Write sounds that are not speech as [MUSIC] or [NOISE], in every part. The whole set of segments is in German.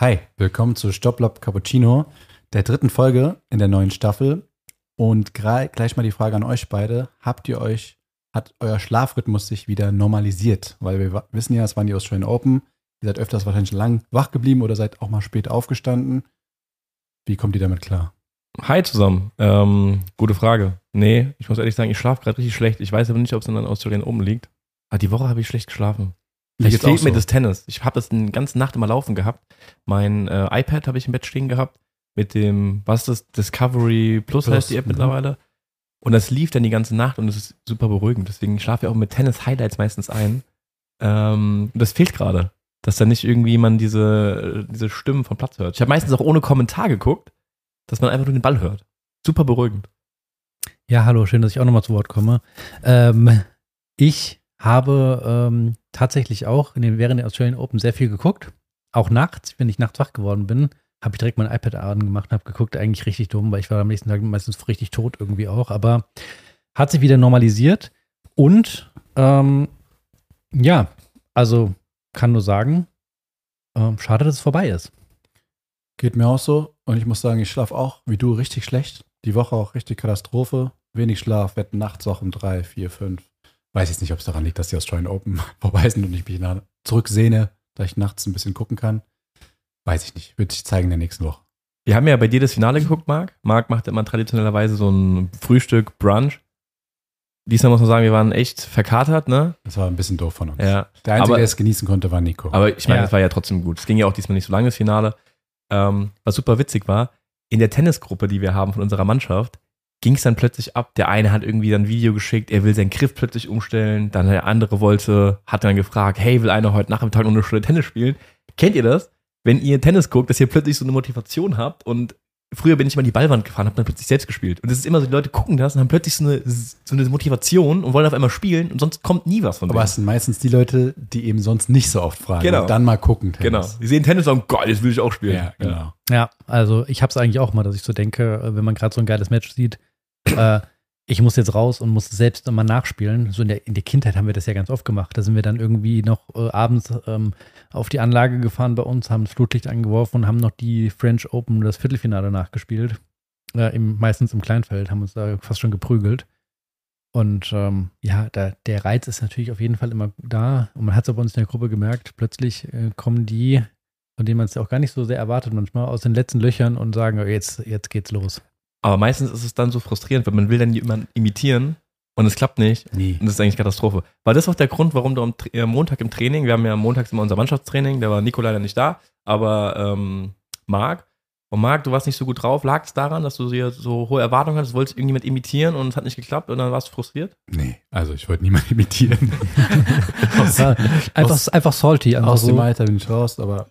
Hi, willkommen zu Stopplop Cappuccino, der dritten Folge in der neuen Staffel. Und gleich mal die Frage an euch beide. Habt ihr euch, hat euer Schlafrhythmus sich wieder normalisiert? Weil wir wissen ja, es waren die Australian Open. Ihr seid öfters wahrscheinlich lang wach geblieben oder seid auch mal spät aufgestanden. Wie kommt ihr damit klar? Hi zusammen. Ähm, gute Frage. Nee, ich muss ehrlich sagen, ich schlafe gerade richtig schlecht. Ich weiß aber nicht, ob es in den Australien oben liegt. Aber die Woche habe ich schlecht geschlafen. Vielleicht fehlt so. mir das Tennis. Ich habe das eine ganze Nacht immer laufen gehabt. Mein äh, iPad habe ich im Bett stehen gehabt mit dem, was ist das, Discovery Plus, Plus heißt die App mhm. mittlerweile. Und das lief dann die ganze Nacht und es ist super beruhigend. Deswegen schlafe ich auch mit Tennis-Highlights meistens ein. Ähm, das fehlt gerade, dass da nicht irgendwie man diese, diese Stimmen vom Platz hört. Ich habe meistens auch ohne Kommentar geguckt, dass man einfach nur den Ball hört. Super beruhigend. Ja, hallo, schön, dass ich auch nochmal zu Wort komme. Ähm, ich habe ähm, tatsächlich auch in den, während der Australian Open sehr viel geguckt. Auch nachts, wenn ich nachts wach geworden bin, habe ich direkt mein iPad angemacht und habe geguckt, eigentlich richtig dumm, weil ich war am nächsten Tag meistens richtig tot irgendwie auch. Aber hat sich wieder normalisiert und ähm, ja, also kann nur sagen, ähm, schade, dass es vorbei ist. Geht mir auch so und ich muss sagen, ich schlafe auch wie du richtig schlecht. Die Woche auch richtig Katastrophe. Wenig Schlaf, werde nachts auch um drei, vier, fünf. Weiß jetzt nicht, ob es daran liegt, dass die Australian Open [LAUGHS] vorbei sind und ich mich zurücksehne, da ich nachts ein bisschen gucken kann. Weiß ich nicht. Wird sich zeigen in der nächsten Woche. Wir haben ja bei dir das Finale geguckt, Marc. Marc macht immer traditionellerweise so ein Frühstück, Brunch. Diesmal muss man sagen, wir waren echt verkatert, ne? Das war ein bisschen doof von uns. Ja. Der Einzige, aber, der es genießen konnte, war Nico. Aber ich meine, es ja. war ja trotzdem gut. Es ging ja auch diesmal nicht so lange, das Finale. Ähm, was super witzig war, in der Tennisgruppe, die wir haben von unserer Mannschaft, ging es dann plötzlich ab. Der eine hat irgendwie dann ein Video geschickt, er will seinen Griff plötzlich umstellen. Dann der andere wollte, hat dann gefragt, hey, will einer heute Nachmittag noch eine Stunde Tennis spielen? Kennt ihr das? Wenn ihr Tennis guckt, dass ihr plötzlich so eine Motivation habt und früher bin ich mal die Ballwand gefahren, habe dann plötzlich selbst gespielt. Und es ist immer so, die Leute gucken das und haben plötzlich so eine, so eine Motivation und wollen auf einmal spielen und sonst kommt nie was von denen. Aber es sind meistens die Leute, die eben sonst nicht so oft fragen genau. und dann mal gucken. Tennis. Genau. Die sehen Tennis und sagen, geil, das will ich auch spielen. Ja, genau. Ja, also ich habe es eigentlich auch mal, dass ich so denke, wenn man gerade so ein geiles Match sieht, äh, ich muss jetzt raus und muss selbst nochmal nachspielen. So in der, in der Kindheit haben wir das ja ganz oft gemacht. Da sind wir dann irgendwie noch äh, abends ähm, auf die Anlage gefahren bei uns, haben das Flutlicht angeworfen und haben noch die French Open, das Viertelfinale nachgespielt. Äh, im, meistens im Kleinfeld, haben uns da fast schon geprügelt. Und ähm, ja, da, der Reiz ist natürlich auf jeden Fall immer da. Und man hat es bei uns in der Gruppe gemerkt, plötzlich äh, kommen die, von denen man es ja auch gar nicht so sehr erwartet, manchmal aus den letzten Löchern und sagen, jetzt, jetzt geht's los. Aber meistens ist es dann so frustrierend, weil man will dann jemanden imitieren und es klappt nicht. Nie. Und das ist eigentlich Katastrophe. War das auch der Grund, warum du am äh, Montag im Training, wir haben ja montags immer unser Mannschaftstraining, da war Nico leider nicht da, aber ähm, Marc. Und Marc, du warst nicht so gut drauf. Lag es daran, dass du hier so hohe Erwartungen hattest, du wolltest irgendjemand imitieren und es hat nicht geklappt und dann warst du frustriert? Nee, also ich wollte niemanden imitieren. [LAUGHS] [LAUGHS] aus, einfach, aus, einfach salty. Einfach aus so. dem Alter bin ich raus, aber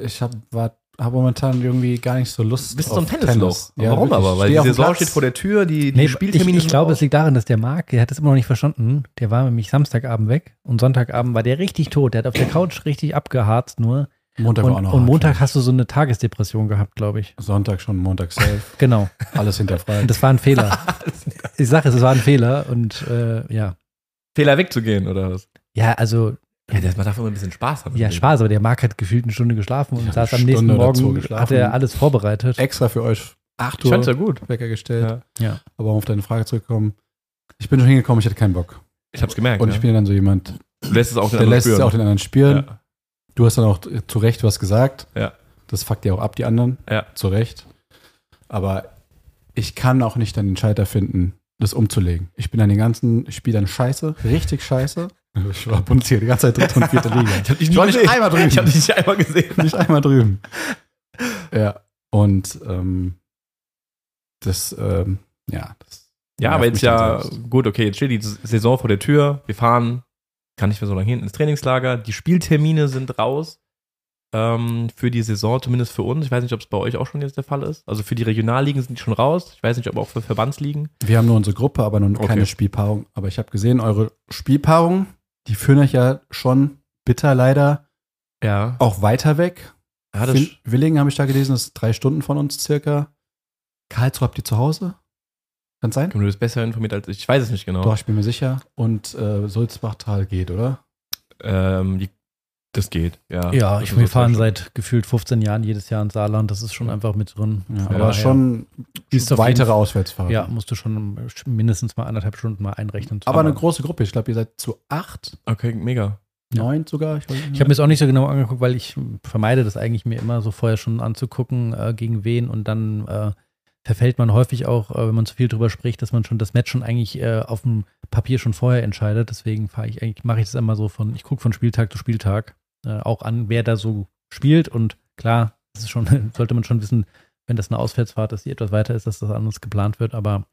ich hab, war habe momentan irgendwie gar nicht so Lust. Bist du so ein Tennisloch? Ja, Warum aber? Weil die Saison steht vor der Tür, die, die nee, Spieltermine Ich, ich glaube, es liegt daran, dass der Marc, der hat das immer noch nicht verstanden. Der war nämlich Samstagabend weg und Sonntagabend war der richtig tot. Der hat auf der Couch richtig abgeharzt nur. Montag und, war auch noch Und Montag hart, hast du so eine Tagesdepression gehabt, glaube ich. Sonntag schon, Montag safe. [LAUGHS] genau. Alles hinterfragt. Und das war ein Fehler. [LAUGHS] ich sage es, es war ein Fehler und äh, ja. Fehler wegzugehen, oder was? Ja, also ja, man darf immer ein bisschen Spaß haben. Ja, Spaß, aber der Marc hat gefühlt eine Stunde geschlafen und saß am nächsten Morgen, hat er alles vorbereitet. Extra für euch 8 Uhr ich ja gut. Wecker gestellt. Ja. ja. Aber um auf deine Frage zurückzukommen, ich bin schon hingekommen, ich hatte keinen Bock. Ich hab's gemerkt. Und ich bin dann so jemand, du lässt es auch den der lässt es auch den anderen spüren. Ja. Du hast dann auch zu Recht was gesagt. Ja. Das fuckt ja auch ab, die anderen. Ja. Zu Recht. Aber ich kann auch nicht dann den Scheiter finden, das umzulegen. Ich bin an den ganzen Spielern scheiße, richtig scheiße. Ich war Bundesliga die ganze Zeit dritte und vierte [LAUGHS] Liga. ich, ich war nicht einmal drüben. Ich habe dich nicht einmal gesehen. Nicht einmal drüben. Ja. Und ähm, das, ähm, ja, das. Ja, aber jetzt ja, gut, okay, jetzt steht die Saison vor der Tür. Wir fahren, kann nicht mehr so lange hin, ins Trainingslager. Die Spieltermine sind raus ähm, für die Saison, zumindest für uns. Ich weiß nicht, ob es bei euch auch schon jetzt der Fall ist. Also für die Regionalligen sind die schon raus. Ich weiß nicht, ob auch für Verbandsligen. Wir haben nur unsere Gruppe, aber noch okay. keine Spielpaarung. Aber ich habe gesehen, eure Spielpaarung, die führen euch ja schon bitter leider ja. auch weiter weg. Ja, das Willingen habe ich da gelesen, das ist drei Stunden von uns circa. Karlsruhe habt ihr zu Hause? Kann sein? Du bist besser informiert als ich. Ich weiß es nicht genau. Doch, ich bin mir sicher. Und äh, Sulzbachtal geht, oder? Ähm, die Das geht, ja. Ja, ich, wir fahren seit gefühlt 15 Jahren jedes Jahr ins Saarland. Das ist schon einfach mit drin. Ja, aber ja, schon ja. weitere Auswärtsfahrten. Ja, musst du schon mindestens mal anderthalb Stunden mal einrechnen. Aber eine große Gruppe. Ich glaube, ihr seid zu acht. Okay, mega. Neun sogar. Ich, ich habe mir es auch nicht so genau angeguckt, weil ich vermeide das eigentlich mir immer so vorher schon anzugucken, äh, gegen wen und dann äh, verfällt man häufig auch, äh, wenn man zu viel drüber spricht, dass man schon das Match schon eigentlich äh, auf dem Papier schon vorher entscheidet. Deswegen fahre ich eigentlich, mache ich das immer so von, ich gucke von Spieltag zu Spieltag äh, auch an, wer da so spielt. Und klar, das ist schon, [LAUGHS] sollte man schon wissen, wenn das eine Auswärtsfahrt ist, die etwas weiter ist, dass das anders geplant wird, aber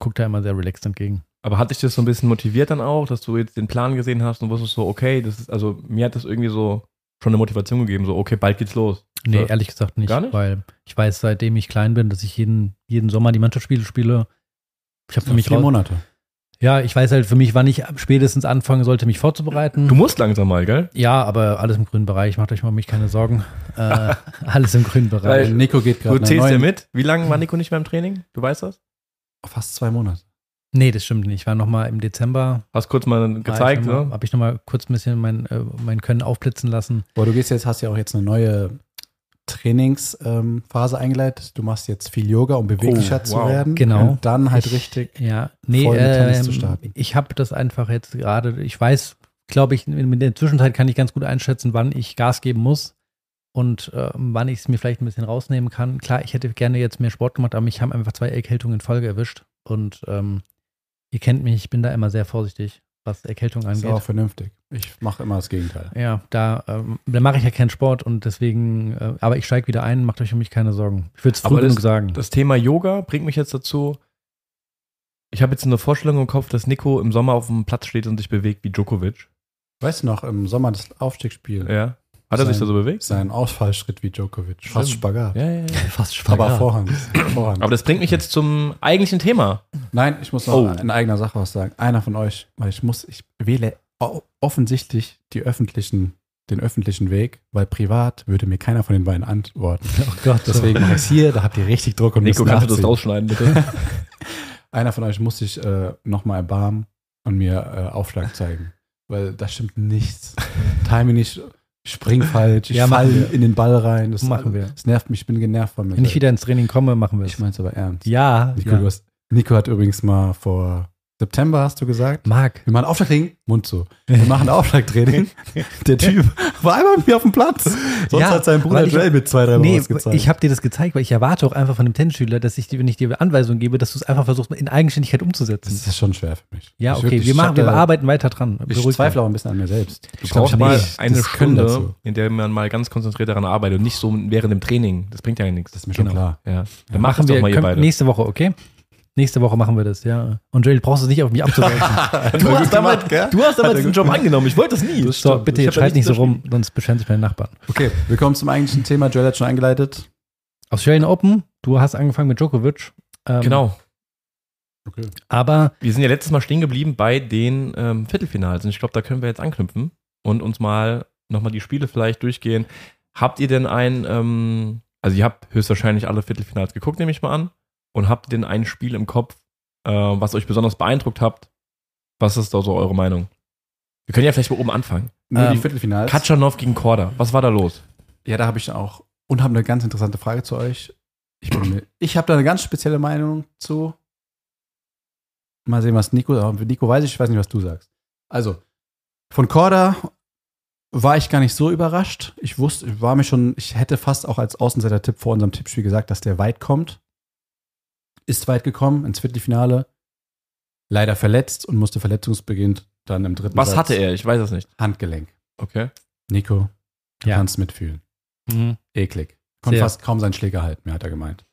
guckt da immer sehr relaxed entgegen. Aber hat dich das so ein bisschen motiviert dann auch, dass du jetzt den Plan gesehen hast und wusstest so, okay, das ist, also mir hat das irgendwie so schon eine Motivation gegeben, so, okay, bald geht's los. Nee, so. ehrlich gesagt nicht, nicht, weil ich weiß, seitdem ich klein bin, dass ich jeden, jeden Sommer die Mannschaftsspiele spiele. Ich habe für mich vier Monate. Ja, ich weiß halt für mich, wann ich spätestens anfangen sollte, mich vorzubereiten. Du musst langsam mal, gell? Ja, aber alles im grünen Bereich. Macht euch mal mich keine Sorgen. äh, [LAUGHS] alles im grünen Bereich. Weil Nico geht gerade. Du zählst ja mit. Wie lange war Nico nicht mehr im Training? Du weißt das? Fast zwei Monate. Nee, das stimmt nicht. Ich war nochmal im Dezember. Hast kurz mal gezeigt, ne? Habe ich nochmal kurz ein bisschen mein, äh, mein Können aufblitzen lassen. Boah, du gehst jetzt, hast ja auch jetzt eine neue Trainingsphase ähm, eingeleitet. Du machst jetzt viel Yoga, um beweglicher oh, zu wow. werden. Genau. Und dann halt ich, richtig ja, nee, voll äh, zu starten. Ich habe das einfach jetzt gerade, ich weiß, glaube ich, in der Zwischenzeit kann ich ganz gut einschätzen, wann ich Gas geben muss und äh, wann ich es mir vielleicht ein bisschen rausnehmen kann. Klar, ich hätte gerne jetzt mehr Sport gemacht, aber mich haben einfach zwei Erkältungen in Folge erwischt. Und ähm, Ihr kennt mich, ich bin da immer sehr vorsichtig, was Erkältung angeht. Ist auch vernünftig. Ich mache immer das Gegenteil. Ja, da, ähm, da mache ich ja keinen Sport und deswegen, äh, aber ich steige wieder ein, macht euch um mich keine Sorgen. Ich würde es früh genug sagen. Das Thema Yoga bringt mich jetzt dazu. Ich habe jetzt eine Vorstellung im Kopf, dass Nico im Sommer auf dem Platz steht und sich bewegt wie Djokovic. Weißt du noch, im Sommer das Aufstiegsspiel. Ja. Hat er sich da so bewegt? Sein Ausfallschritt wie Djokovic. Stimmt. Fast Spagat. Ja, ja, ja. [LAUGHS] Fast Spagat. Aber Vorhand. Vorhand. Aber das bringt mich jetzt zum eigentlichen Thema. Nein, ich muss noch oh. in eigener Sache was sagen. Einer von euch, weil ich muss, ich wähle offensichtlich die öffentlichen, den öffentlichen Weg, weil privat würde mir keiner von den beiden antworten. [LAUGHS] Oh Gott. Deswegen mache ich es hier, da habt ihr richtig Druck und Nico, kannst du das rausschneiden, bitte? [LAUGHS] Einer von euch muss sich äh, nochmal erbarmen und mir äh, Aufschlag zeigen. Weil da stimmt nichts. Time nicht spring falsch, ich ja, fall in den Ball rein. Das machen wir. Das nervt mich, ich bin genervt von mir. Wenn ich wieder ins Training komme, machen wir es. Ich meine es aber ernst. Ja. Nico, ja. Hast, Nico hat übrigens mal vor September hast du gesagt. Marc. Wir machen Aufschlagtraining. Mund zu. Wir machen Aufschlagtraining. [LAUGHS] Der Typ war einmal mit mir auf dem Platz. Sonst ja, hat sein Bruder Joel mit zwei, drei nee, gezeigt. Ich habe dir das gezeigt, weil ich erwarte auch einfach von dem Tennisschüler, dass ich dir, wenn ich dir Anweisungen gebe, dass du es einfach versuchst, in Eigenständigkeit umzusetzen. Das ist schon schwer für mich. Ja, okay, wirklich, wir, machen, wir arbeiten weiter dran. Ich Beruhig zweifle auch ein bisschen an mir selbst. Du brauchst mal eine Stunde, in der man mal ganz konzentriert daran arbeitet und nicht so während dem Training. Das bringt ja nichts. Das ist mir schon genau. klar. Ja. Dann machen wir mal ihr beide. Nächste Woche, okay? Nächste Woche machen wir das, ja. Und Joel, brauchst du nicht auf mich abzuwälzen. [LAUGHS] du, hast damals, du hast damals den Job angenommen. Ich wollte das nie. Das so, bitte jetzt schalt nicht so rum, sonst beschweren sich meine Nachbarn. Okay, wir kommen zum eigentlichen Thema. Joel hat schon eingeleitet. Australian Open. Du hast angefangen mit Djokovic. Ähm, genau. Okay. Aber wir sind ja letztes Mal stehen geblieben bei den ähm, Viertelfinals. Und ich glaube, da können wir jetzt anknüpfen und uns mal nochmal die Spiele vielleicht durchgehen. Habt ihr denn ein, ähm, also ihr habt höchstwahrscheinlich alle Viertelfinals geguckt, nehme ich mal an und habt denn ein Spiel im Kopf, äh, was euch besonders beeindruckt habt? Was ist da so eure Meinung? Wir können ja vielleicht mal oben anfangen. Nur ähm, die Viertelfinals. Katschanov gegen Korda. Was war da los? Ja, da habe ich auch und habe eine ganz interessante Frage zu euch. Ich, ich habe da eine ganz spezielle Meinung zu. Mal sehen, was Nico, Nico weiß ich, ich weiß nicht, was du sagst. Also, von Korda war ich gar nicht so überrascht. Ich wusste, ich war mir schon, ich hätte fast auch als Außenseiter-Tipp vor unserem Tippspiel gesagt, dass der weit kommt ist weit gekommen ins Viertelfinale. Leider verletzt und musste verletzungsbeginn dann im dritten Was Satz hatte er? Ich weiß es nicht. Handgelenk. Okay. Nico, du ja. kannst mitfühlen. Mhm. Eklig. Konnte fast kaum seinen Schläger halten, mehr hat er gemeint.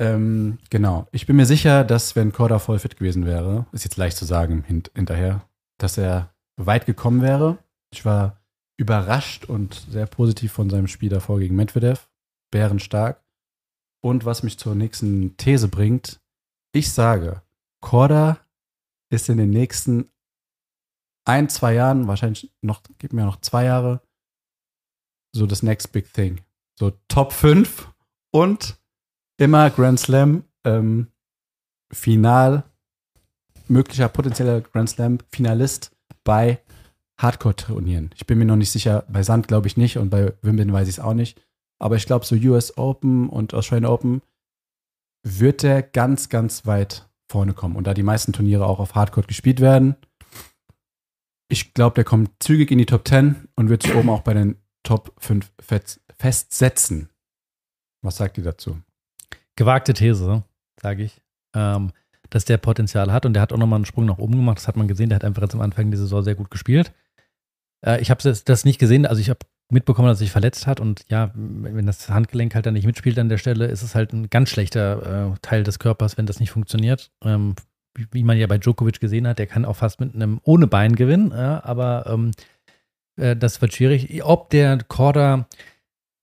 Ähm, genau. Ich bin mir sicher, dass wenn Korda voll fit gewesen wäre, ist jetzt leicht zu sagen hint hinterher, dass er weit gekommen wäre. Ich war überrascht und sehr positiv von seinem Spiel davor gegen Medvedev. Bärenstark. Und was mich zur nächsten These bringt, ich sage, Korda ist in den nächsten ein, zwei Jahren, wahrscheinlich noch, gib mir noch zwei Jahre, so das Next Big Thing. So Top 5 und immer Grand Slam ähm, Final, möglicher potenzieller Grand Slam Finalist bei Hardcore-Turnieren. Ich bin mir noch nicht sicher, bei Sand glaube ich nicht und bei Wimbledon weiß ich es auch nicht. Aber ich glaube, so US Open und Australian Open wird der ganz, ganz weit vorne kommen. Und da die meisten Turniere auch auf Hardcore gespielt werden, ich glaube, der kommt zügig in die Top 10 und wird sich oben auch bei den Top 5 festsetzen. Was sagt ihr dazu? Gewagte These, sage ich. Ähm, dass der Potenzial hat und der hat auch nochmal einen Sprung nach oben gemacht. Das hat man gesehen. Der hat einfach jetzt am Anfang der Saison sehr gut gespielt. Äh, ich habe das nicht gesehen. Also ich habe mitbekommen, dass er sich verletzt hat und ja, wenn das Handgelenk halt dann nicht mitspielt an der Stelle, ist es halt ein ganz schlechter äh, Teil des Körpers, wenn das nicht funktioniert. Ähm, wie, wie, man ja bei Djokovic gesehen hat, der kann auch fast mit einem ohne Bein gewinnen, ja, aber ähm, äh, das wird schwierig. Ob der Korda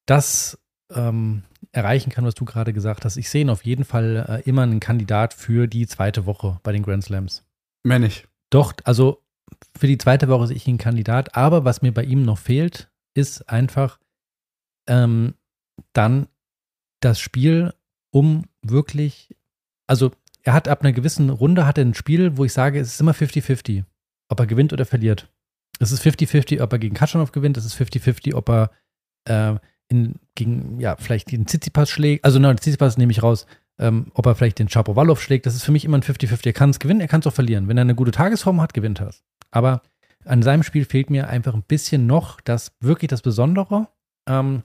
das ähm, erreichen kann, was du gerade gesagt hast, ich sehe ihn auf jeden Fall äh, immer einen Kandidat für die zweite Woche bei den Grand Slams. Mehr nicht. Doch, also für die zweite Woche sehe ich ihn Kandidat, aber was mir bei ihm noch fehlt, ist einfach ähm, dann das Spiel, um wirklich, also er hat ab einer gewissen Runde hat er ein Spiel, wo ich sage, es ist immer 50-50, ob er gewinnt oder verliert. Es ist 50-50, ob er gegen Katschanov gewinnt, es ist 50-50, ob er äh, in, gegen, ja, vielleicht den Tsitsipas schlägt, also nein, Tsitsipas nehme ich raus, ähm, ob er vielleicht den Chapovalov schlägt, das ist für mich immer ein 50-50. Er kann es gewinnen, er kann es auch verlieren. Wenn er eine gute Tagesform hat, gewinnt er es. Aber an seinem Spiel fehlt mir einfach ein bisschen noch das wirklich das Besondere. Ähm,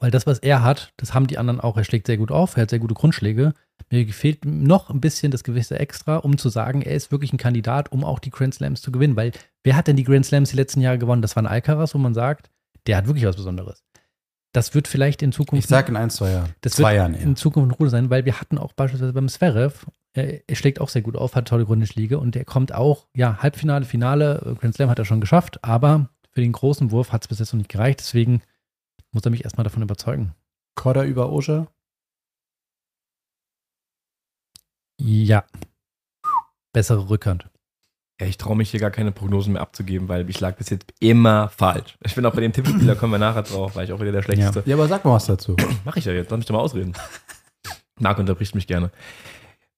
weil das, was er hat, das haben die anderen auch. Er schlägt sehr gut auf, er hat sehr gute Grundschläge. Mir fehlt noch ein bisschen das gewisse Extra, um zu sagen, er ist wirklich ein Kandidat, um auch die Grand Slams zu gewinnen. Weil wer hat denn die Grand Slams die letzten Jahre gewonnen? Das war ein Alcaraz, wo man sagt, der hat wirklich was Besonderes. Das wird vielleicht in Zukunft. Ich sage in ein, zwei Jahren. Das zwei wird Jahren, ja. in Zukunft eine Ruhe sein, weil wir hatten auch beispielsweise beim Zverev, er, er schlägt auch sehr gut auf, hat tolle Grundschläge und der kommt auch, ja, Halbfinale, Finale, Grand Slam hat er schon geschafft, aber für den großen Wurf hat es bis jetzt noch nicht gereicht. Deswegen muss er mich erstmal davon überzeugen. Korda über Oja? Ja. Bessere Rückhand. Ja, ich traue mich hier gar keine Prognosen mehr abzugeben, weil ich lag bis jetzt immer falsch. Ich bin auch bei dem Tippspieler, kommen wir nachher drauf, weil ich auch wieder der Schlechteste. Ja, ja aber sag mal was dazu. Mach ich ja jetzt, lass mich doch mal ausreden. [LAUGHS] Marc unterbricht mich gerne.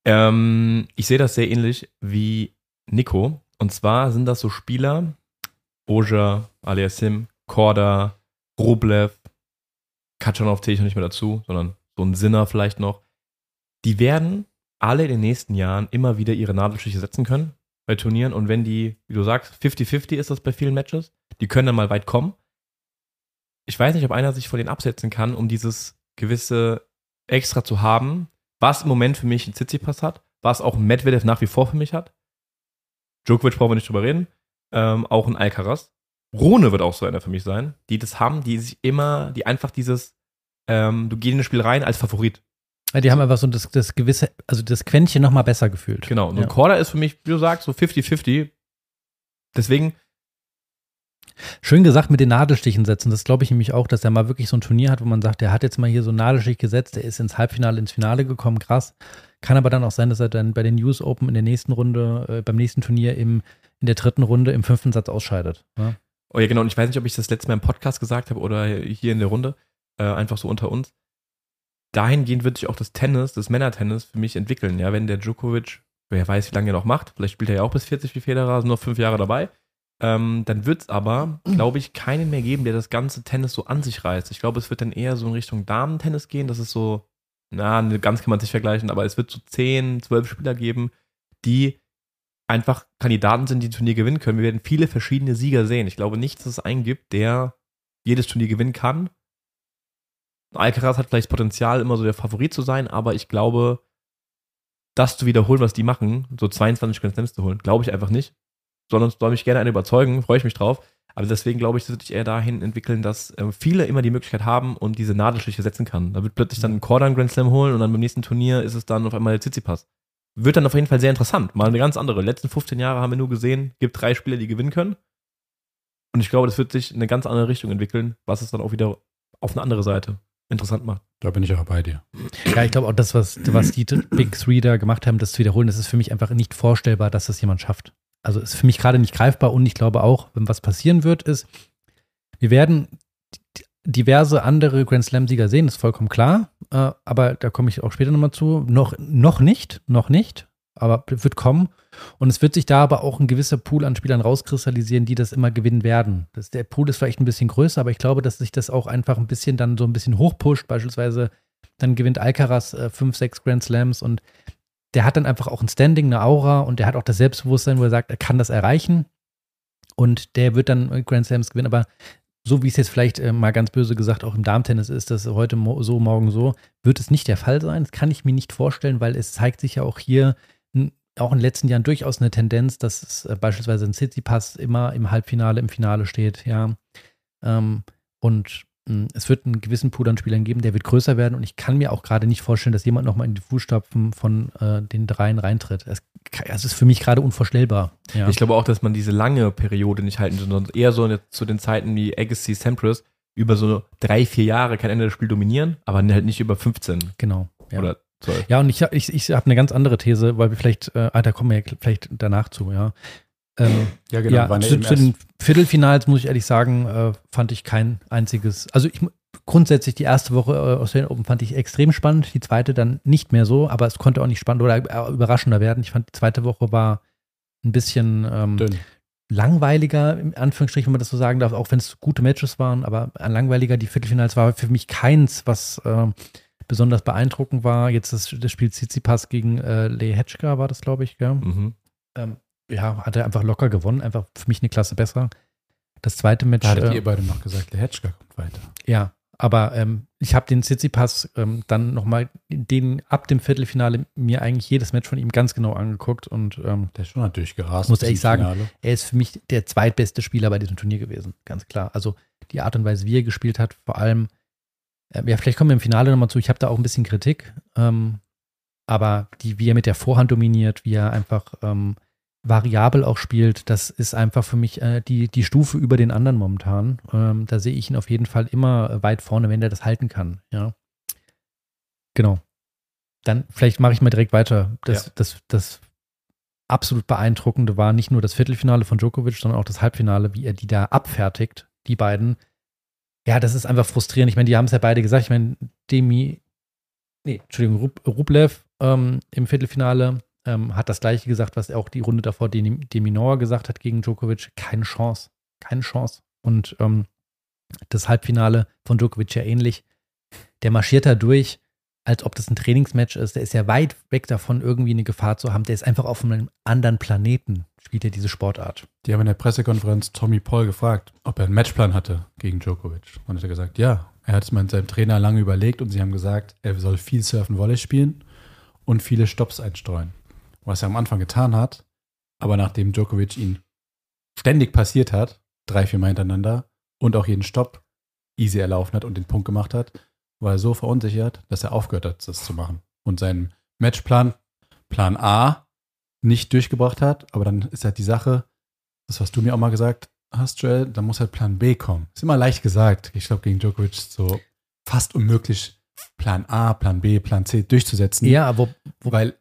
Ähm, ich sehe das sehr ähnlich wie Nico. Und zwar sind das so Spieler, Oja, Aliasim, Korda, Rublev, Katschanov zähle ich noch nicht mehr dazu, sondern so ein Sinner vielleicht noch. Die werden alle in den nächsten Jahren immer wieder ihre Nadelstiche setzen können bei Turnieren. Und wenn die, wie du sagst, 50-50 ist das bei vielen Matches, die können dann mal weit kommen. Ich weiß nicht, ob einer sich von denen absetzen kann, um dieses gewisse Extra zu haben, was im Moment für mich ein Tsitsipas hat, was auch Medvedev nach wie vor für mich hat. Djokovic brauchen wir nicht drüber reden. Ähm, auch ein Alcaraz. Rune wird auch so einer für mich sein, die das haben, die sich immer, die einfach dieses, ähm, du gehst in das Spiel rein als Favorit. Ja, die haben einfach so das, das gewisse, also das Quäntchen noch mal besser gefühlt. Genau. Und ja. Korda ist für mich, wie du sagst, so 50-50. Deswegen. Schön gesagt mit den Nadelstichen setzen. Das glaube ich nämlich auch, dass er mal wirklich so ein Turnier hat, wo man sagt, der hat jetzt mal hier so einen Nadelstich gesetzt, der ist ins Halbfinale, ins Finale gekommen, krass. Kann aber dann auch sein, dass er dann bei den News Open in der nächsten Runde, äh, beim nächsten Turnier im, in der dritten Runde im fünften Satz ausscheidet. Ja? Oh ja, genau. Und ich weiß nicht, ob ich das letzte Mal im Podcast gesagt habe oder hier in der Runde. Äh, einfach so unter uns. Dahingehend wird sich auch das Tennis, das Männertennis für mich entwickeln. Ja, wenn der Djokovic, wer weiß, wie lange er noch macht, vielleicht spielt er ja auch bis 40 wie Federer, sind noch fünf Jahre dabei. Ähm, dann wird es aber, glaube ich, keinen mehr geben, der das ganze Tennis so an sich reißt. Ich glaube, es wird dann eher so in Richtung Damen-Tennis gehen. Das ist so, na, ganz kann man sich vergleichen, aber es wird so 10, 12 Spieler geben, die einfach Kandidaten sind, die ein Turnier gewinnen können. Wir werden viele verschiedene Sieger sehen. Ich glaube nicht, dass es einen gibt, der jedes Turnier gewinnen kann. Alcaraz hat vielleicht das Potenzial, immer so der Favorit zu sein, aber ich glaube, das zu wiederholen, was die machen, so 22 Grand Slams zu holen, glaube ich einfach nicht. Sondern soll mich gerne eine überzeugen, freue ich mich drauf. Aber deswegen glaube ich, das wird sich eher dahin entwickeln, dass äh, viele immer die Möglichkeit haben und diese Nadelstiche setzen kann. Da wird plötzlich dann ein Korda einen Grand Slam holen und dann beim nächsten Turnier ist es dann auf einmal der Tsitsipas wird dann auf jeden Fall sehr interessant. Mal eine ganz andere. Die letzten 15 Jahre haben wir nur gesehen, gibt drei Spieler, die gewinnen können. Und ich glaube, das wird sich in eine ganz andere Richtung entwickeln, was es dann auch wieder auf eine andere Seite interessant macht. Da bin ich auch bei dir. Ja, ich glaube auch das, was, was die Big Three da gemacht haben, das zu wiederholen, das ist für mich einfach nicht vorstellbar, dass das jemand schafft. Also ist für mich gerade nicht greifbar und ich glaube auch, wenn was passieren wird, ist, wir werden diverse andere Grand Slam-Sieger sehen, ist vollkommen klar. Äh, aber da komme ich auch später nochmal zu. Noch, noch nicht, noch nicht. aber wird kommen. Und es wird sich da aber auch ein gewisser Pool an Spielern rauskristallisieren, die das immer gewinnen werden. Das, der Pool ist vielleicht ein bisschen größer, aber ich glaube, dass sich das auch einfach ein bisschen dann so ein bisschen hochpusht. Beispielsweise dann gewinnt Alcaraz äh, fünf, sechs Grand Slams und der hat dann einfach auch ein Standing, eine Aura und der hat auch das Selbstbewusstsein, wo er sagt, er kann das erreichen. Und der wird dann Grand Slams gewinnen. Aber so wie es jetzt vielleicht äh, mal ganz böse gesagt auch im Darmtennis ist, dass heute mo so, morgen so, wird es nicht der Fall sein. Das kann ich mir nicht vorstellen, weil es zeigt sich ja auch hier auch in den letzten Jahren durchaus eine Tendenz, dass es äh, beispielsweise ein Pass immer im Halbfinale, im Finale steht, ja. Ähm, und es wird einen gewissen Pool an Spielern geben, der wird größer werden und ich kann mir auch gerade nicht vorstellen, dass jemand nochmal in die Fußstapfen von äh, den dreien reintritt. Es, es, ist für mich gerade unvorstellbar. Ja. Ich glaube auch, dass man diese lange Periode nicht halten, sondern eher so zu den Zeiten wie Agassi, Sampras über so drei, vier Jahre kein Ende des Spiels dominieren, aber halt nicht über 15. Genau. Ja. Oder 12. Ja, und ich, ich, ich habe eine ganz andere These, weil wir vielleicht, äh, ah, da kommen wir ja vielleicht danach zu, ja. Ähm, ja, genau. Ja, zu, zu den Viertelfinals muss ich ehrlich sagen, äh, fand ich kein einziges. Also ich grundsätzlich die erste Woche äh, aus den Open fand ich extrem spannend, die zweite dann nicht mehr so, aber es konnte auch nicht spannend oder äh, überraschender werden. Ich fand die zweite Woche war ein bisschen ähm, langweiliger, in Anführungsstrichen, wenn man das so sagen darf, auch wenn es gute Matches waren, aber langweiliger. Die Viertelfinals war für mich keins, was äh, besonders beeindruckend war. Jetzt das, das Spiel Tsitsipas gegen äh, Lee Hetschka war das, glaube ich, gell? Mhm. Ähm, ja, hat er einfach locker gewonnen, einfach für mich eine Klasse besser. Das zweite Match. Da hattet äh, ihr beide noch gesagt, Lehetschka kommt weiter. Ja, aber ähm, ich habe den Tsitsipas ähm, dann nochmal den ab dem Viertelfinale mir eigentlich jedes Match von ihm ganz genau angeguckt und ähm, der ist schon natürlich gerast. Muss ehrlich sagen, Finale. er ist für mich der zweitbeste Spieler bei diesem Turnier gewesen, ganz klar. Also die Art und Weise, wie er gespielt hat, vor allem, äh, ja, vielleicht kommen wir im Finale nochmal zu. Ich habe da auch ein bisschen Kritik, ähm, aber die, wie er mit der Vorhand dominiert, wie er einfach ähm, variabel auch spielt, das ist einfach für mich äh, die, die Stufe über den anderen momentan. Ähm, da sehe ich ihn auf jeden Fall immer weit vorne, wenn der das halten kann. Ja. Genau. Dann vielleicht mache ich mal direkt weiter. Das, ja. das, das absolut beeindruckende war nicht nur das Viertelfinale von Djokovic, sondern auch das Halbfinale, wie er die da abfertigt, die beiden. Ja, das ist einfach frustrierend. Ich meine, die haben es ja beide gesagt. Ich meine, Demi, nee, Entschuldigung, Rublev ähm, im Viertelfinale ähm, hat das gleiche gesagt, was auch die Runde davor Deminor gesagt hat gegen Djokovic. Keine Chance. Keine Chance. Und ähm, das Halbfinale von Djokovic ja ähnlich. Der marschiert da durch, als ob das ein Trainingsmatch ist. Der ist ja weit weg davon, irgendwie eine Gefahr zu haben. Der ist einfach auf einem anderen Planeten, spielt er diese Sportart. Die haben in der Pressekonferenz Tommy Paul gefragt, ob er einen Matchplan hatte gegen Djokovic. Und er hat gesagt, ja. Er hat es mit seinem Trainer lange überlegt und sie haben gesagt, er soll viel Surfen Volley spielen und viele Stops einstreuen was er am Anfang getan hat, aber nachdem Djokovic ihn ständig passiert hat, drei, vier Mal hintereinander und auch jeden Stopp easy erlaufen hat und den Punkt gemacht hat, war er so verunsichert, dass er aufgehört hat, das zu machen und seinen Matchplan, Plan A, nicht durchgebracht hat. Aber dann ist halt die Sache, das was du mir auch mal gesagt hast, Joel, da muss halt Plan B kommen. Ist immer leicht gesagt. Ich glaube, gegen Djokovic so fast unmöglich, Plan A, Plan B, Plan C durchzusetzen. Ja, wo, wo weil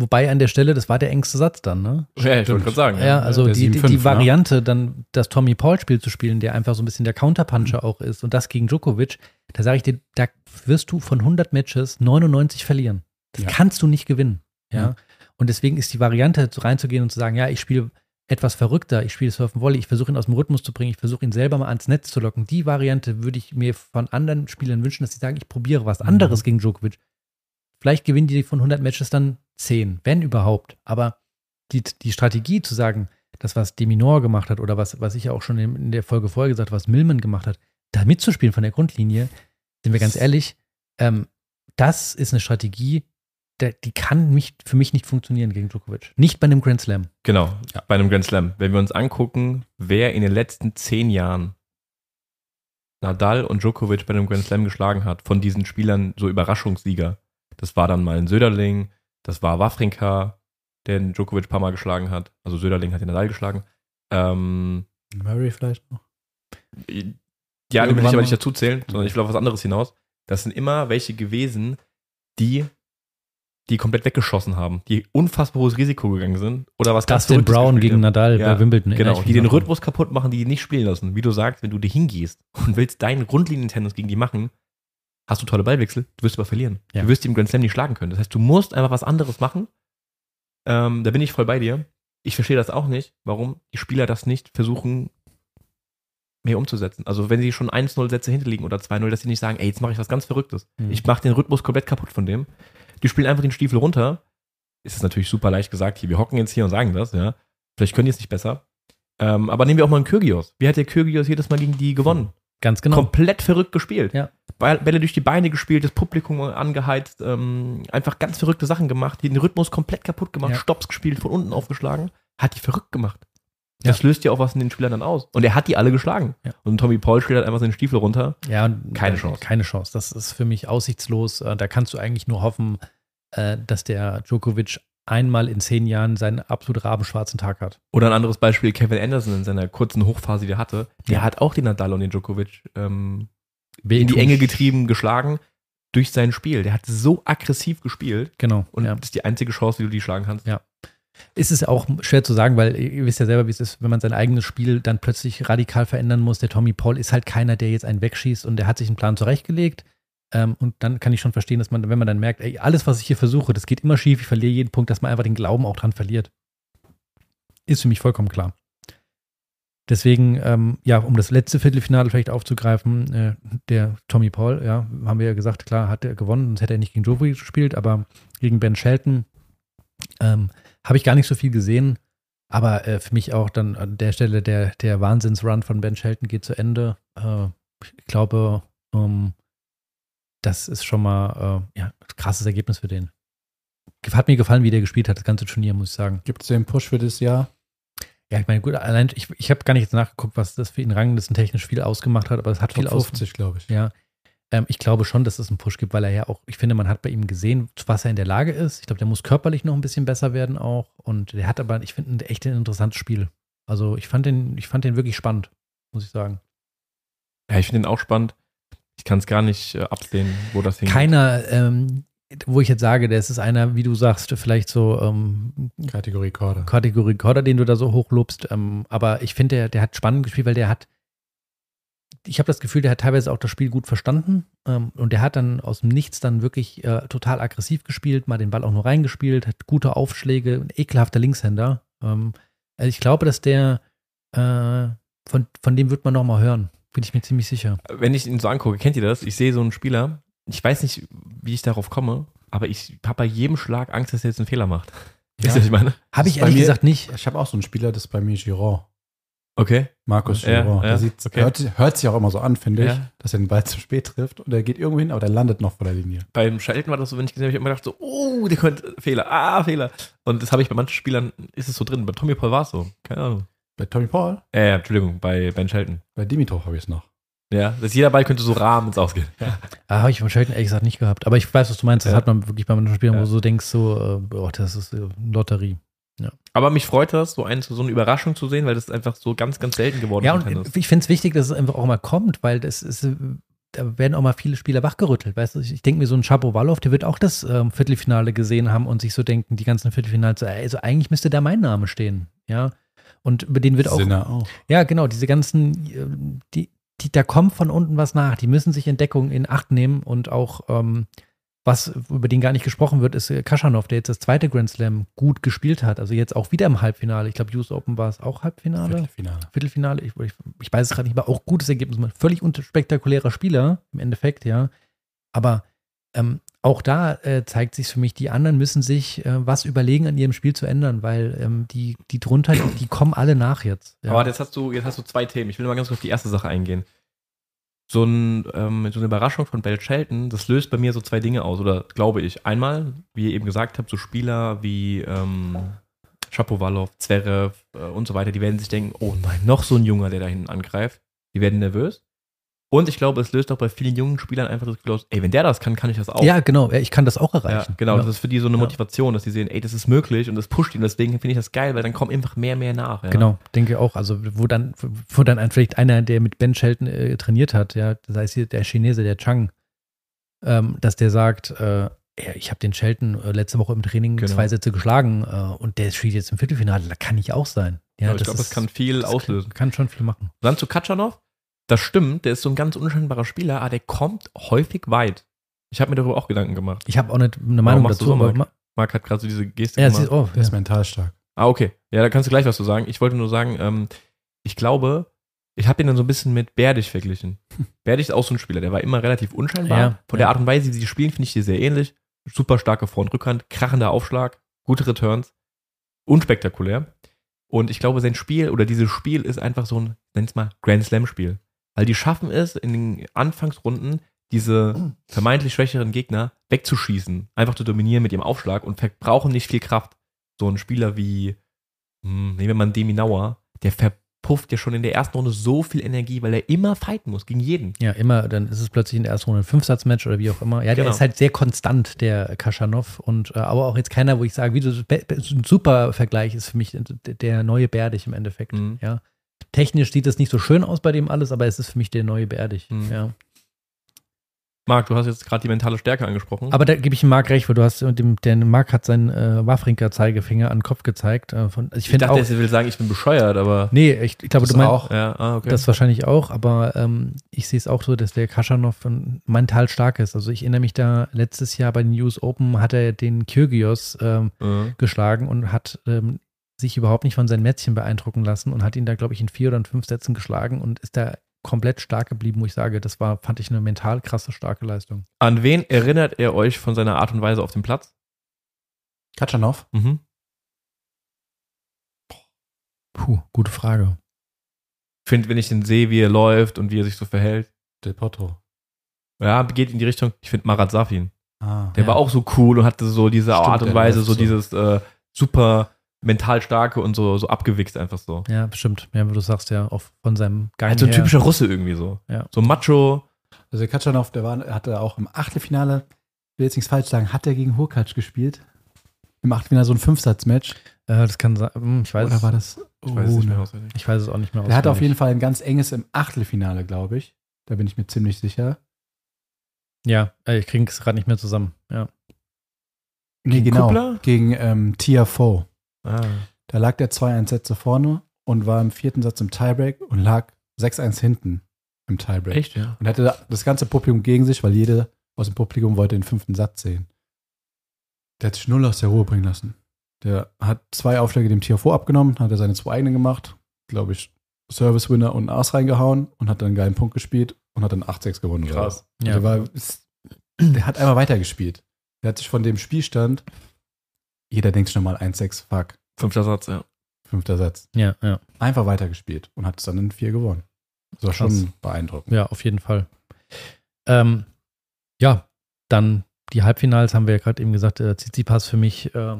Wobei an der Stelle, das war der engste Satz dann, ne? Ja, ich wollte gerade sagen. Ja, also die, 7, die, die, ne? Variante, dann das Tommy Paul-Spiel zu spielen, der einfach so ein bisschen der Counterpuncher mhm. auch ist und das gegen Djokovic, da sage ich dir, da wirst du von 100 Matches 99 verlieren. Das ja. kannst du nicht gewinnen. Ja? ja. Und deswegen ist die Variante, reinzugehen und zu sagen, ja, ich spiele etwas verrückter, ich spiele Surfen Volley, ich versuche ihn aus dem Rhythmus zu bringen, ich versuche ihn selber mal ans Netz zu locken. Die Variante würde ich mir von anderen Spielern wünschen, dass sie sagen, ich probiere was anderes mhm. gegen Djokovic. Vielleicht gewinnen die von 100 Matches dann 10, wenn überhaupt. Aber die, die Strategie zu sagen, das, was Deminor gemacht hat oder was, was ich auch schon in, der Folge vorher gesagt habe, was Millman gemacht hat, da mitzuspielen von der Grundlinie, sind wir ganz ehrlich, ähm, das ist eine Strategie, der, die kann mich, für mich nicht funktionieren gegen Djokovic. Nicht bei einem Grand Slam. Genau, ja. bei einem Grand Slam. Wenn wir uns angucken, wer in den letzten zehn Jahren Nadal und Djokovic bei einem Grand Slam geschlagen hat, von diesen Spielern so Überraschungssieger, das war dann mal ein Söderling, das war Wawrinka, der den Djokovic ein paar Mal geschlagen hat. Also Söderling hat den Nadal geschlagen. Ähm, Murray vielleicht noch? Ja, den will ich aber nicht dazu zählen, sondern ich will auf was anderes hinaus. Das sind immer welche gewesen, die die komplett weggeschossen haben, die unfassbar hohes Risiko gegangen sind oder was ganz Dustin Brown gegen haben. Nadal ja, bei Wimbledon. Genau, die den Rhythmus kaputt machen, die nicht spielen lassen. Wie du sagst, wenn du dir hingehst und willst deinen Grundlinientennis gegen die machen, hast du tolle Ballwechsel, du wirst aber verlieren. Ja. Du wirst ihm Grand Slam nicht schlagen können. Das heißt, du musst einfach was anderes machen. Ähm, da bin ich voll bei dir. Ich verstehe das auch nicht, warum die Spieler das nicht versuchen, mehr umzusetzen. Also wenn sie schon 1-0 Sätze hinterliegen oder 2-0, dass sie nicht sagen, ey, jetzt mache ich was ganz Verrücktes. Mhm. Ich mache den Rhythmus komplett kaputt von dem. Die spielen einfach den Stiefel runter. Ist es natürlich super leicht gesagt, hier, wir hocken jetzt hier und sagen das, ja. Vielleicht können die es nicht besser. Ähm, aber nehmen wir auch mal einen Kyrgios. Wie hat der Kyrgios jedes Mal gegen die gewonnen? Ganz genau. Komplett verrückt gespielt. Ja. Bälle durch die Beine gespielt, das Publikum angeheizt, ähm, einfach ganz verrückte Sachen gemacht, den Rhythmus komplett kaputt gemacht, ja. Stops gespielt, von unten aufgeschlagen, hat die verrückt gemacht. Das ja. löst ja auch was in den Spielern dann aus. Und er hat die alle geschlagen. Ja. Und Tommy Paul spielt halt einfach seinen Stiefel runter. Ja, keine Chance. Keine Chance. Das ist für mich aussichtslos. Äh, da kannst du eigentlich nur hoffen, äh, dass der Djokovic einmal in zehn Jahren seinen absolut rabenschwarzen Tag hat. Oder ein anderes Beispiel, Kevin Anderson in seiner kurzen Hochphase, die er hatte, der ja. hat auch den Nadal und den Djokovic ähm, in die Enge getrieben, geschlagen durch sein Spiel. Der hat so aggressiv gespielt. Genau. Und ja. das ist die einzige Chance, wie du die schlagen kannst. Ja. Ist es auch schwer zu sagen, weil ihr wisst ja selber, wie es ist, wenn man sein eigenes Spiel dann plötzlich radikal verändern muss. Der Tommy Paul ist halt keiner, der jetzt einen wegschießt und der hat sich einen Plan zurechtgelegt. Ähm, und dann kann ich schon verstehen, dass man, wenn man dann merkt, ey, alles, was ich hier versuche, das geht immer schief, ich verliere jeden Punkt, dass man einfach den Glauben auch dran verliert. Ist für mich vollkommen klar. Deswegen, ähm, ja, um das letzte Viertelfinale vielleicht aufzugreifen, äh, der Tommy Paul, ja, haben wir ja gesagt, klar, hat er gewonnen, sonst hätte er nicht gegen Djokovic gespielt, aber gegen Ben Shelton ähm, habe ich gar nicht so viel gesehen. Aber äh, für mich auch dann an der Stelle der, der Wahnsinnsrun von Ben Shelton geht zu Ende. Äh, ich glaube, ähm, das ist schon mal äh, ja, ein krasses Ergebnis für den. Hat mir gefallen, wie der gespielt hat, das ganze Turnier, muss ich sagen. Gibt es den Push für das Jahr? Ja, ich meine, gut, allein, ich, ich habe gar nicht jetzt nachgeguckt, was das für ihn ranglistentechnisch viel ausgemacht hat, aber es hat viel 50, glaube ich. Ja. Ähm, ich glaube schon, dass es einen Push gibt, weil er ja auch, ich finde, man hat bei ihm gesehen, was er in der Lage ist. Ich glaube, der muss körperlich noch ein bisschen besser werden auch. Und der hat aber, ich finde, ein echt ein interessantes Spiel. Also ich fand den, ich fand den wirklich spannend, muss ich sagen. Ja, ich finde den auch spannend. Ich kann es gar nicht äh, absehen, wo das hingeht. Keiner, ähm, wo ich jetzt sage, das ist einer, wie du sagst, vielleicht so ähm, Kategorie Korder. Kategorie Korder, den du da so hochlobst. Ähm, aber ich finde, der, der hat spannend gespielt, weil der hat, ich habe das Gefühl, der hat teilweise auch das Spiel gut verstanden ähm, und der hat dann aus dem Nichts dann wirklich äh, total aggressiv gespielt, mal den Ball auch nur reingespielt, hat gute Aufschläge, ein ekelhafter Linkshänder. Ähm, also ich glaube, dass der, äh, von, von dem wird man noch mal hören. Bin ich mir ziemlich sicher. Wenn ich ihn so angucke, kennt ihr das? Ich sehe so einen Spieler, ich weiß nicht, wie ich darauf komme, aber ich habe bei jedem Schlag Angst, dass er jetzt einen Fehler macht. Ja. Weißt du, was ich meine? Habe ich ehrlich mir, gesagt nicht. Ich habe auch so einen Spieler, das ist bei mir Giron. Okay. Markus Giron. Ja, ja, der okay. hört, hört, sich auch immer so an, finde ich, dass er den Ball zu spät trifft und er geht irgendwo hin, aber der landet noch vor der Linie. Beim Schalten war das so, wenn ich gesehen habe, ich immer gedacht so, oh, der könnte Fehler, ah, Fehler. Und das habe ich bei manchen Spielern, ist es so drin. Bei Tommy Paul war es so. Keine Ahnung. Bei Tommy Paul? Äh, Entschuldigung, bei Ben Shelton. Bei Dimitrov habe ich es noch. Ja, dass jeder Ball könnte so rahmen ins Ausgehen. Ja. [LAUGHS] Ah, habe ich beim Shelton ehrlich gesagt nicht gehabt. Aber ich weiß, was du meinst. Das ja. hat man wirklich bei manchen Spielern, ja. wo du so denkst, so, äh, oh, das ist äh, Lotterie. Ja. Aber mich freut das, so, ein, so eine Überraschung zu sehen, weil das ist einfach so ganz, ganz selten geworden ist. Ja, und ich finde es wichtig, dass es einfach auch mal kommt, weil das ist, da werden auch mal viele Spieler wachgerüttelt. Weißt du, ich denke mir, so ein Chapo der wird auch das ähm, Viertelfinale gesehen haben und sich so denken, die ganzen Viertelfinale, also eigentlich müsste da mein Name stehen. Ja. Und über den wird auch, auch. Ja, genau, diese ganzen, äh, die, die, da kommt von unten was nach. Die müssen sich Entdeckungen in Acht nehmen und auch ähm, was über den gar nicht gesprochen wird, ist äh, Kaschanov, der jetzt das zweite Grand Slam gut gespielt hat. Also jetzt auch wieder im Halbfinale. Ich glaube, US Open war es auch Halbfinale. Viertelfinale. Viertelfinale. Ich, ich, ich weiß es gerade nicht, aber auch gutes Ergebnis. Völlig unspektakulärer Spieler im Endeffekt, ja. Aber ähm, auch da äh, zeigt sich für mich, die anderen müssen sich äh, was überlegen, an ihrem Spiel zu ändern, weil ähm, die, die drunter, die, die, kommen alle nach jetzt. Ja. Aber jetzt hast du, jetzt hast du zwei Themen. Ich will mal ganz kurz auf die erste Sache eingehen so, ein, ähm, so eine Überraschung von Bell Shelton, das löst bei mir so zwei Dinge aus, oder glaube ich. Einmal, wie ihr eben gesagt habt, so Spieler wie ähm, Shapovalov, Zverev äh, und so weiter, die werden sich denken, oh nein, noch so ein Junger, der da hinten angreift. Die werden nervös. Und ich glaube, es löst auch bei vielen jungen Spielern einfach das aus, ey, wenn der das kann, kann ich das auch. Ja, genau, ich kann das auch erreichen. Ja, genau, ja. das ist für die so eine Motivation, dass sie sehen, ey, das ist möglich und das pusht ihn. Deswegen finde ich das geil, weil dann kommt einfach mehr, mehr nach. Ja. Genau, denke auch. Also, wo dann, wo dann ein, vielleicht einer, der mit Ben Shelton äh, trainiert hat, ja, das heißt hier der Chinese, der Chang, ähm, dass der sagt, äh, ich habe den Shelton äh, letzte Woche im Training genau. zwei Sätze geschlagen äh, und der spielt jetzt im Viertelfinale, da kann ich auch sein. Ja, ich glaube, das kann viel auslösen. Kann, kann schon viel machen. Dann zu Katschanov das stimmt, der ist so ein ganz unscheinbarer Spieler, aber der kommt häufig weit. Ich habe mir darüber auch Gedanken gemacht. Ich habe auch nicht eine Meinung dazu, so, aber Marc hat gerade so diese Geste ja, gemacht. Ist, oh, der ja. ist mental stark. Ah, okay. Ja, da kannst du gleich was zu sagen. Ich wollte nur sagen, ähm, ich glaube, ich habe ihn dann so ein bisschen mit Berdich verglichen. [LAUGHS] Berdich ist auch so ein Spieler, der war immer relativ unscheinbar. Ja, Von der Art und Weise, wie sie spielen, finde ich die sehr ähnlich. Super starke Vor- und Rückhand, krachender Aufschlag, gute Returns, unspektakulär. Und ich glaube, sein Spiel oder dieses Spiel ist einfach so ein, nenn's mal, Grand Slam-Spiel. Weil die schaffen es in den Anfangsrunden, diese vermeintlich schwächeren Gegner wegzuschießen, einfach zu dominieren mit ihrem Aufschlag und verbrauchen nicht viel Kraft. So ein Spieler wie, hm, nehmen wir mal einen Demi Nauer, der verpufft ja schon in der ersten Runde so viel Energie, weil er immer fighten muss gegen jeden. Ja, immer, dann ist es plötzlich in der ersten Runde ein Fünfsatzmatch oder wie auch immer. Ja, der genau. ist halt sehr konstant, der Kaschanov. Und äh, aber auch jetzt keiner, wo ich sage, wie du ein super Vergleich ist für mich der neue Berdich im Endeffekt. Mhm. Ja. Technisch sieht es nicht so schön aus bei dem alles, aber es ist für mich der neue Berdich. Mhm. Ja. Marc, du hast jetzt gerade die mentale Stärke angesprochen. Aber da gebe ich Marc recht, weil du hast, dem, der Marc hat seinen äh, Wafrinker-Zeigefinger an den Kopf gezeigt. Äh, von, also ich, ich dachte, er will sagen, ich bin bescheuert, aber. Nee, ich, ich glaube, du meinst. Auch. Ja, ah, okay. Das wahrscheinlich auch, aber ähm, ich sehe es auch so, dass der Kaschanov mental stark ist. Also ich erinnere mich da, letztes Jahr bei den US Open hat er den Kyrgios ähm, mhm. geschlagen und hat ähm, sich überhaupt nicht von seinen Mätzchen beeindrucken lassen und hat ihn da, glaube ich, in vier oder in fünf Sätzen geschlagen und ist da komplett stark geblieben, wo ich sage, das war, fand ich eine mental krasse, starke Leistung. An wen erinnert er euch von seiner Art und Weise auf dem Platz? Katschanov? Mhm. Puh, gute Frage. Ich finde, wenn ich den sehe, wie er läuft und wie er sich so verhält. Del Potro. Ja, geht in die Richtung. Ich finde Marat Safin. Ah, der ja. war auch so cool und hatte so diese Stimmt, Art und Weise, so, so dieses äh, super mental starke und so, so abgewichst einfach so. Ja, bestimmt. Ja, wie du sagst, ja, auch von seinem Gang. Also ein her. typischer Russe irgendwie so. Ja. So macho. Also Katschanov, der war, hatte auch im Achtelfinale, ich will jetzt nichts falsch sagen, hat er gegen Hurkacz gespielt? Im Achtelfinale so ein Fünfsatzmatch? Äh, das kann sein, hm, ich weiß Oder war das? Ich weiß es nicht mehr auswendig. Ich weiß es auch nicht mehr auswendig. Er hatte auf jeden Fall ein ganz enges im Achtelfinale, glaube ich. Da bin ich mir ziemlich sicher. Ja, ich kriege es gerade nicht mehr zusammen, ja. Nee, gegen genau. Kuppler? Gegen ähm, Tiafoe. Ah. Da lag der 2-1 Sätze vorne und war im vierten Satz im Tiebreak und lag 6-1 hinten im Tiebreak. Echt, ja? Und hatte das ganze Publikum gegen sich, weil jede aus dem Publikum wollte den fünften Satz sehen. Der hat sich null aus der Ruhe bringen lassen. Der hat zwei Aufschläge dem Tier vor abgenommen, hat er seine zwei eigenen gemacht, glaube ich, Service-Winner und Ass reingehauen und hat dann einen geilen Punkt gespielt und hat dann 8-6 gewonnen. Krass. Ja. Der, war, der hat einmal weitergespielt. Der hat sich von dem Spielstand jeder denkt schon mal 1-6, fuck. Fünfter Satz, ja. Fünfter Satz. Ja, ja. Einfach weitergespielt und hat es dann in vier gewonnen. Das war Krass. schon beeindruckend. Ja, auf jeden Fall. Ähm, ja, dann die Halbfinals haben wir ja gerade eben gesagt, äh, Tsitsipas für mich äh,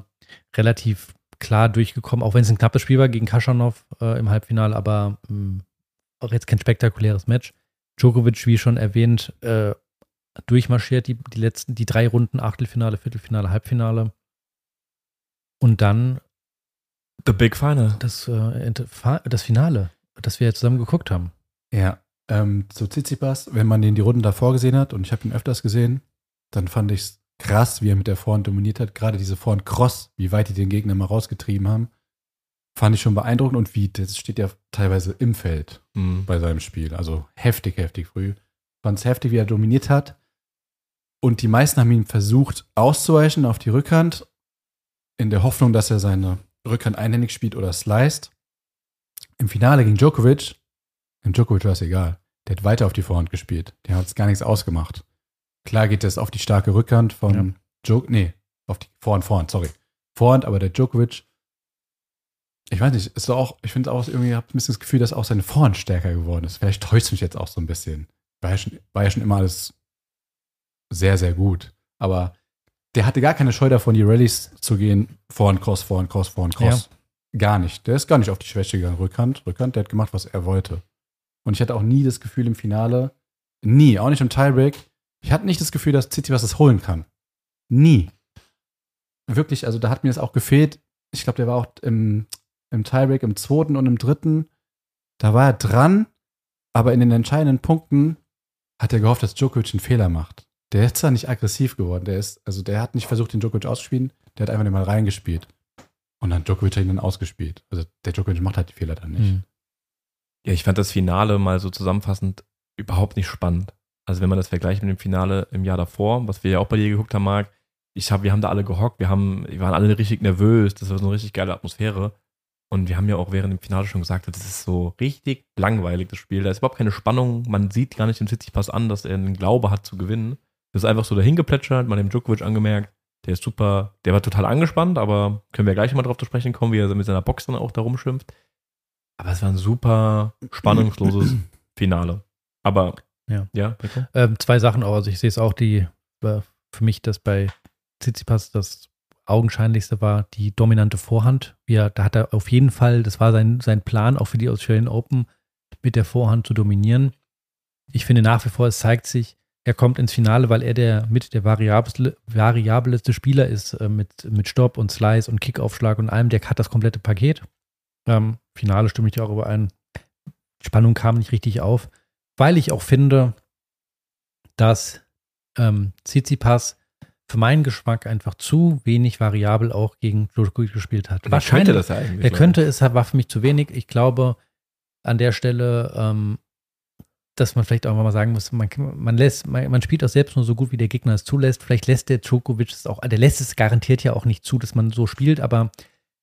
relativ klar durchgekommen, auch wenn es ein knappes Spiel war gegen Kaschanov äh, im Halbfinale, aber mh, hm, auch jetzt kein spektakuläres Match. Djokovic, wie schon erwähnt, äh, durchmarschiert die, die letzten, die drei Runden, Achtelfinale, Viertelfinale, Halbfinale. Und dann The Big Final. Das, äh, das Finale, das wir ja zusammen geguckt haben. Ja, ähm, zu Tsitsipas, wenn man den die Runden davor gesehen hat, und ich habe ihn öfters gesehen, dann fand ich es krass, wie er mit der Vorhand dominiert hat. Gerade diese Vorhand Cross, wie weit die den Gegner mal rausgetrieben haben, fand ich schon beeindruckend. Und wie, das steht ja teilweise im Feld mhm. bei seinem Spiel. Also heftig, heftig früh. Fand es heftig, wie er dominiert hat. Und die meisten haben ihn versucht auszuweichen auf die Rückhand in der Hoffnung, dass er seine Rückhand einhändig spielt oder sliced. Im Finale gegen Djokovic, dem Djokovic war es egal. Der hat weiter auf die Vorhand gespielt. Der hat es gar nichts ausgemacht. Klar geht es auf die starke Rückhand von ja. Djokovic, nee, auf die Vorhand, Vorhand, sorry. Vorhand, aber der Djokovic, ich weiß nicht, ist doch auch, ich finde auch irgendwie, ich habe ein bisschen das Gefühl, dass auch seine Vorhand stärker geworden ist. Vielleicht täuscht mich jetzt auch so ein bisschen. War ja schon, war ja schon immer alles sehr, sehr gut. Aber der hatte gar keine Scheu davon, die Rallyes zu gehen, vorn, cross, vorn, cross, vorn, cross. Ja. Gar nicht. Der ist gar nicht auf die Schwäche gegangen. Rückhand, Rückhand, der hat gemacht, was er wollte. Und ich hatte auch nie das Gefühl im Finale, nie, auch nicht im Tiebreak, ich hatte nicht das Gefühl, dass City was das holen kann. Nie. Wirklich, also da hat mir das auch gefehlt. Ich glaube, der war auch im, im Tiebreak im zweiten und im dritten. Da war er dran, aber in den entscheidenden Punkten hat er gehofft, dass Djokovic einen Fehler macht. Der ist zwar nicht aggressiv geworden, der ist, also der hat nicht versucht, den Djokovic auszuspielen, der hat einfach nicht mal reingespielt. Und dann Djokovic hat ihn dann ausgespielt. Also der Djokovic macht halt die Fehler dann nicht. Mhm. Ja, ich fand das Finale mal so zusammenfassend überhaupt nicht spannend. Also wenn man das vergleicht mit dem Finale im Jahr davor, was wir ja auch bei dir geguckt haben, Marc, ich hab, wir haben da alle gehockt, wir, haben, wir waren alle richtig nervös, das war so eine richtig geile Atmosphäre. Und wir haben ja auch während dem Finale schon gesagt, das ist so richtig langweilig, das Spiel. Da ist überhaupt keine Spannung. Man sieht gar nicht den Tsitsipas an, dass er einen Glaube hat zu gewinnen. Das ist einfach so dahin geplätschert, man hat dem Djokovic angemerkt. Der ist super, der war total angespannt, aber können wir gleich mal drauf zu sprechen kommen, wie er mit seiner Box dann auch da rumschimpft. Aber es war ein super spannungsloses [CLEARS THROAT] Finale. Aber ja, ja ähm, zwei Sachen auch. Also ich sehe es auch, die für mich, dass bei Tsitsipas das augenscheinlichste war die dominante Vorhand. Ja, da hat er auf jeden Fall, das war sein, sein Plan, auch für die Australian Open, mit der Vorhand zu dominieren. Ich finde nach wie vor, es zeigt sich, er kommt ins Finale, weil er der mit der variabelste, variabelste Spieler ist, äh, mit, mit Stopp und Slice und Kickaufschlag und allem. Der hat das komplette Paket. Ähm, Finale stimme ich dir auch überein. Spannung kam nicht richtig auf, weil ich auch finde, dass ähm, Tsitsipas für meinen Geschmack einfach zu wenig variabel auch gegen Djokovic gespielt hat. Wahrscheinlich. Könnte das eigentlich. Er könnte es, war für mich zu wenig. Ich glaube, an der Stelle ähm, dass man vielleicht auch mal sagen muss, man, man lässt, man, man, spielt auch selbst nur so gut, wie der Gegner es zulässt. Vielleicht lässt der Djokovic es auch, der lässt es garantiert ja auch nicht zu, dass man so spielt, aber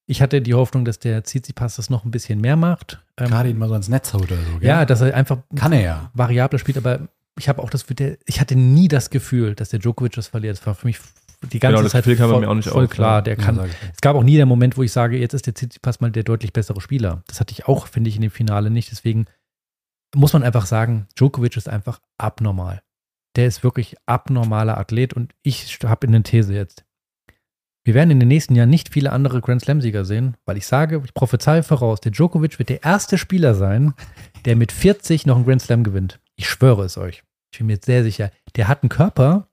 ich hatte die Hoffnung, dass der Tsitsipas das noch ein bisschen mehr macht. Ähm, Gerade ihn mal so ins Netz haut oder so. Gell? Ja, dass er einfach kann er ja variabler spielt, aber ich habe auch das, ich hatte nie das Gefühl, dass der Djokovic das verliert. Das war für mich die ganze genau, Zeit voll, voll auf, klar. Der kann, es gab auch nie der Moment, wo ich sage, jetzt ist der Tsitsipas mal der deutlich bessere Spieler. Das hatte ich auch, finde ich, in dem Finale nicht. Deswegen muss man einfach sagen, Djokovic ist einfach abnormal. Der ist wirklich abnormaler Athlet und ich habe eine These jetzt. Wir werden in den nächsten Jahren nicht viele andere Grand Slam-Sieger sehen, weil ich sage, ich prophezeie voraus, der Djokovic wird der erste Spieler sein, der mit 40 noch einen Grand Slam gewinnt. Ich schwöre es euch. Ich bin mir jetzt sehr sicher. Der hat einen Körper,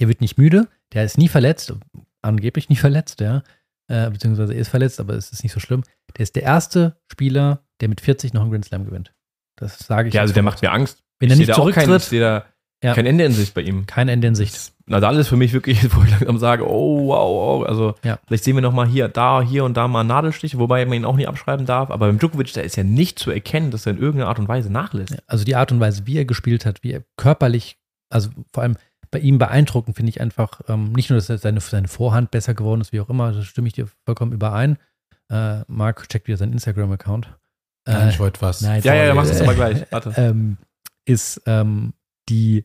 der wird nicht müde, der ist nie verletzt, angeblich nie verletzt, ja. Äh, beziehungsweise er ist verletzt, aber es ist nicht so schlimm. Der ist der erste Spieler, der mit 40 noch einen Grand Slam gewinnt. Das sage ich. Ja, also der macht mir Angst. Wenn er nicht zurücktritt. Kein, ich sehe da ja. kein Ende in Sicht bei ihm. Kein Ende in Sicht. Nadal ist für mich wirklich, [LAUGHS] wo ich langsam sage, oh, wow, wow. Also ja. vielleicht sehen wir noch mal hier, da, hier und da mal Nadelstiche, wobei man ihn auch nicht abschreiben darf. Aber beim Djokovic, da ist ja nicht zu erkennen, dass er in irgendeiner Art und Weise nachlässt. Also die Art und Weise, wie er gespielt hat, wie er körperlich, also vor allem bei ihm beeindruckend, finde ich einfach, ähm, nicht nur, dass seine, seine Vorhand besser geworden ist, wie auch immer, da stimme ich dir vollkommen überein. Äh, Marc checkt wieder seinen Instagram-Account. Nein, ich wollte was. Nein, ja, ja, ja, mach das aber gleich. Warte. [LAUGHS] Ähm, ist ähm, die,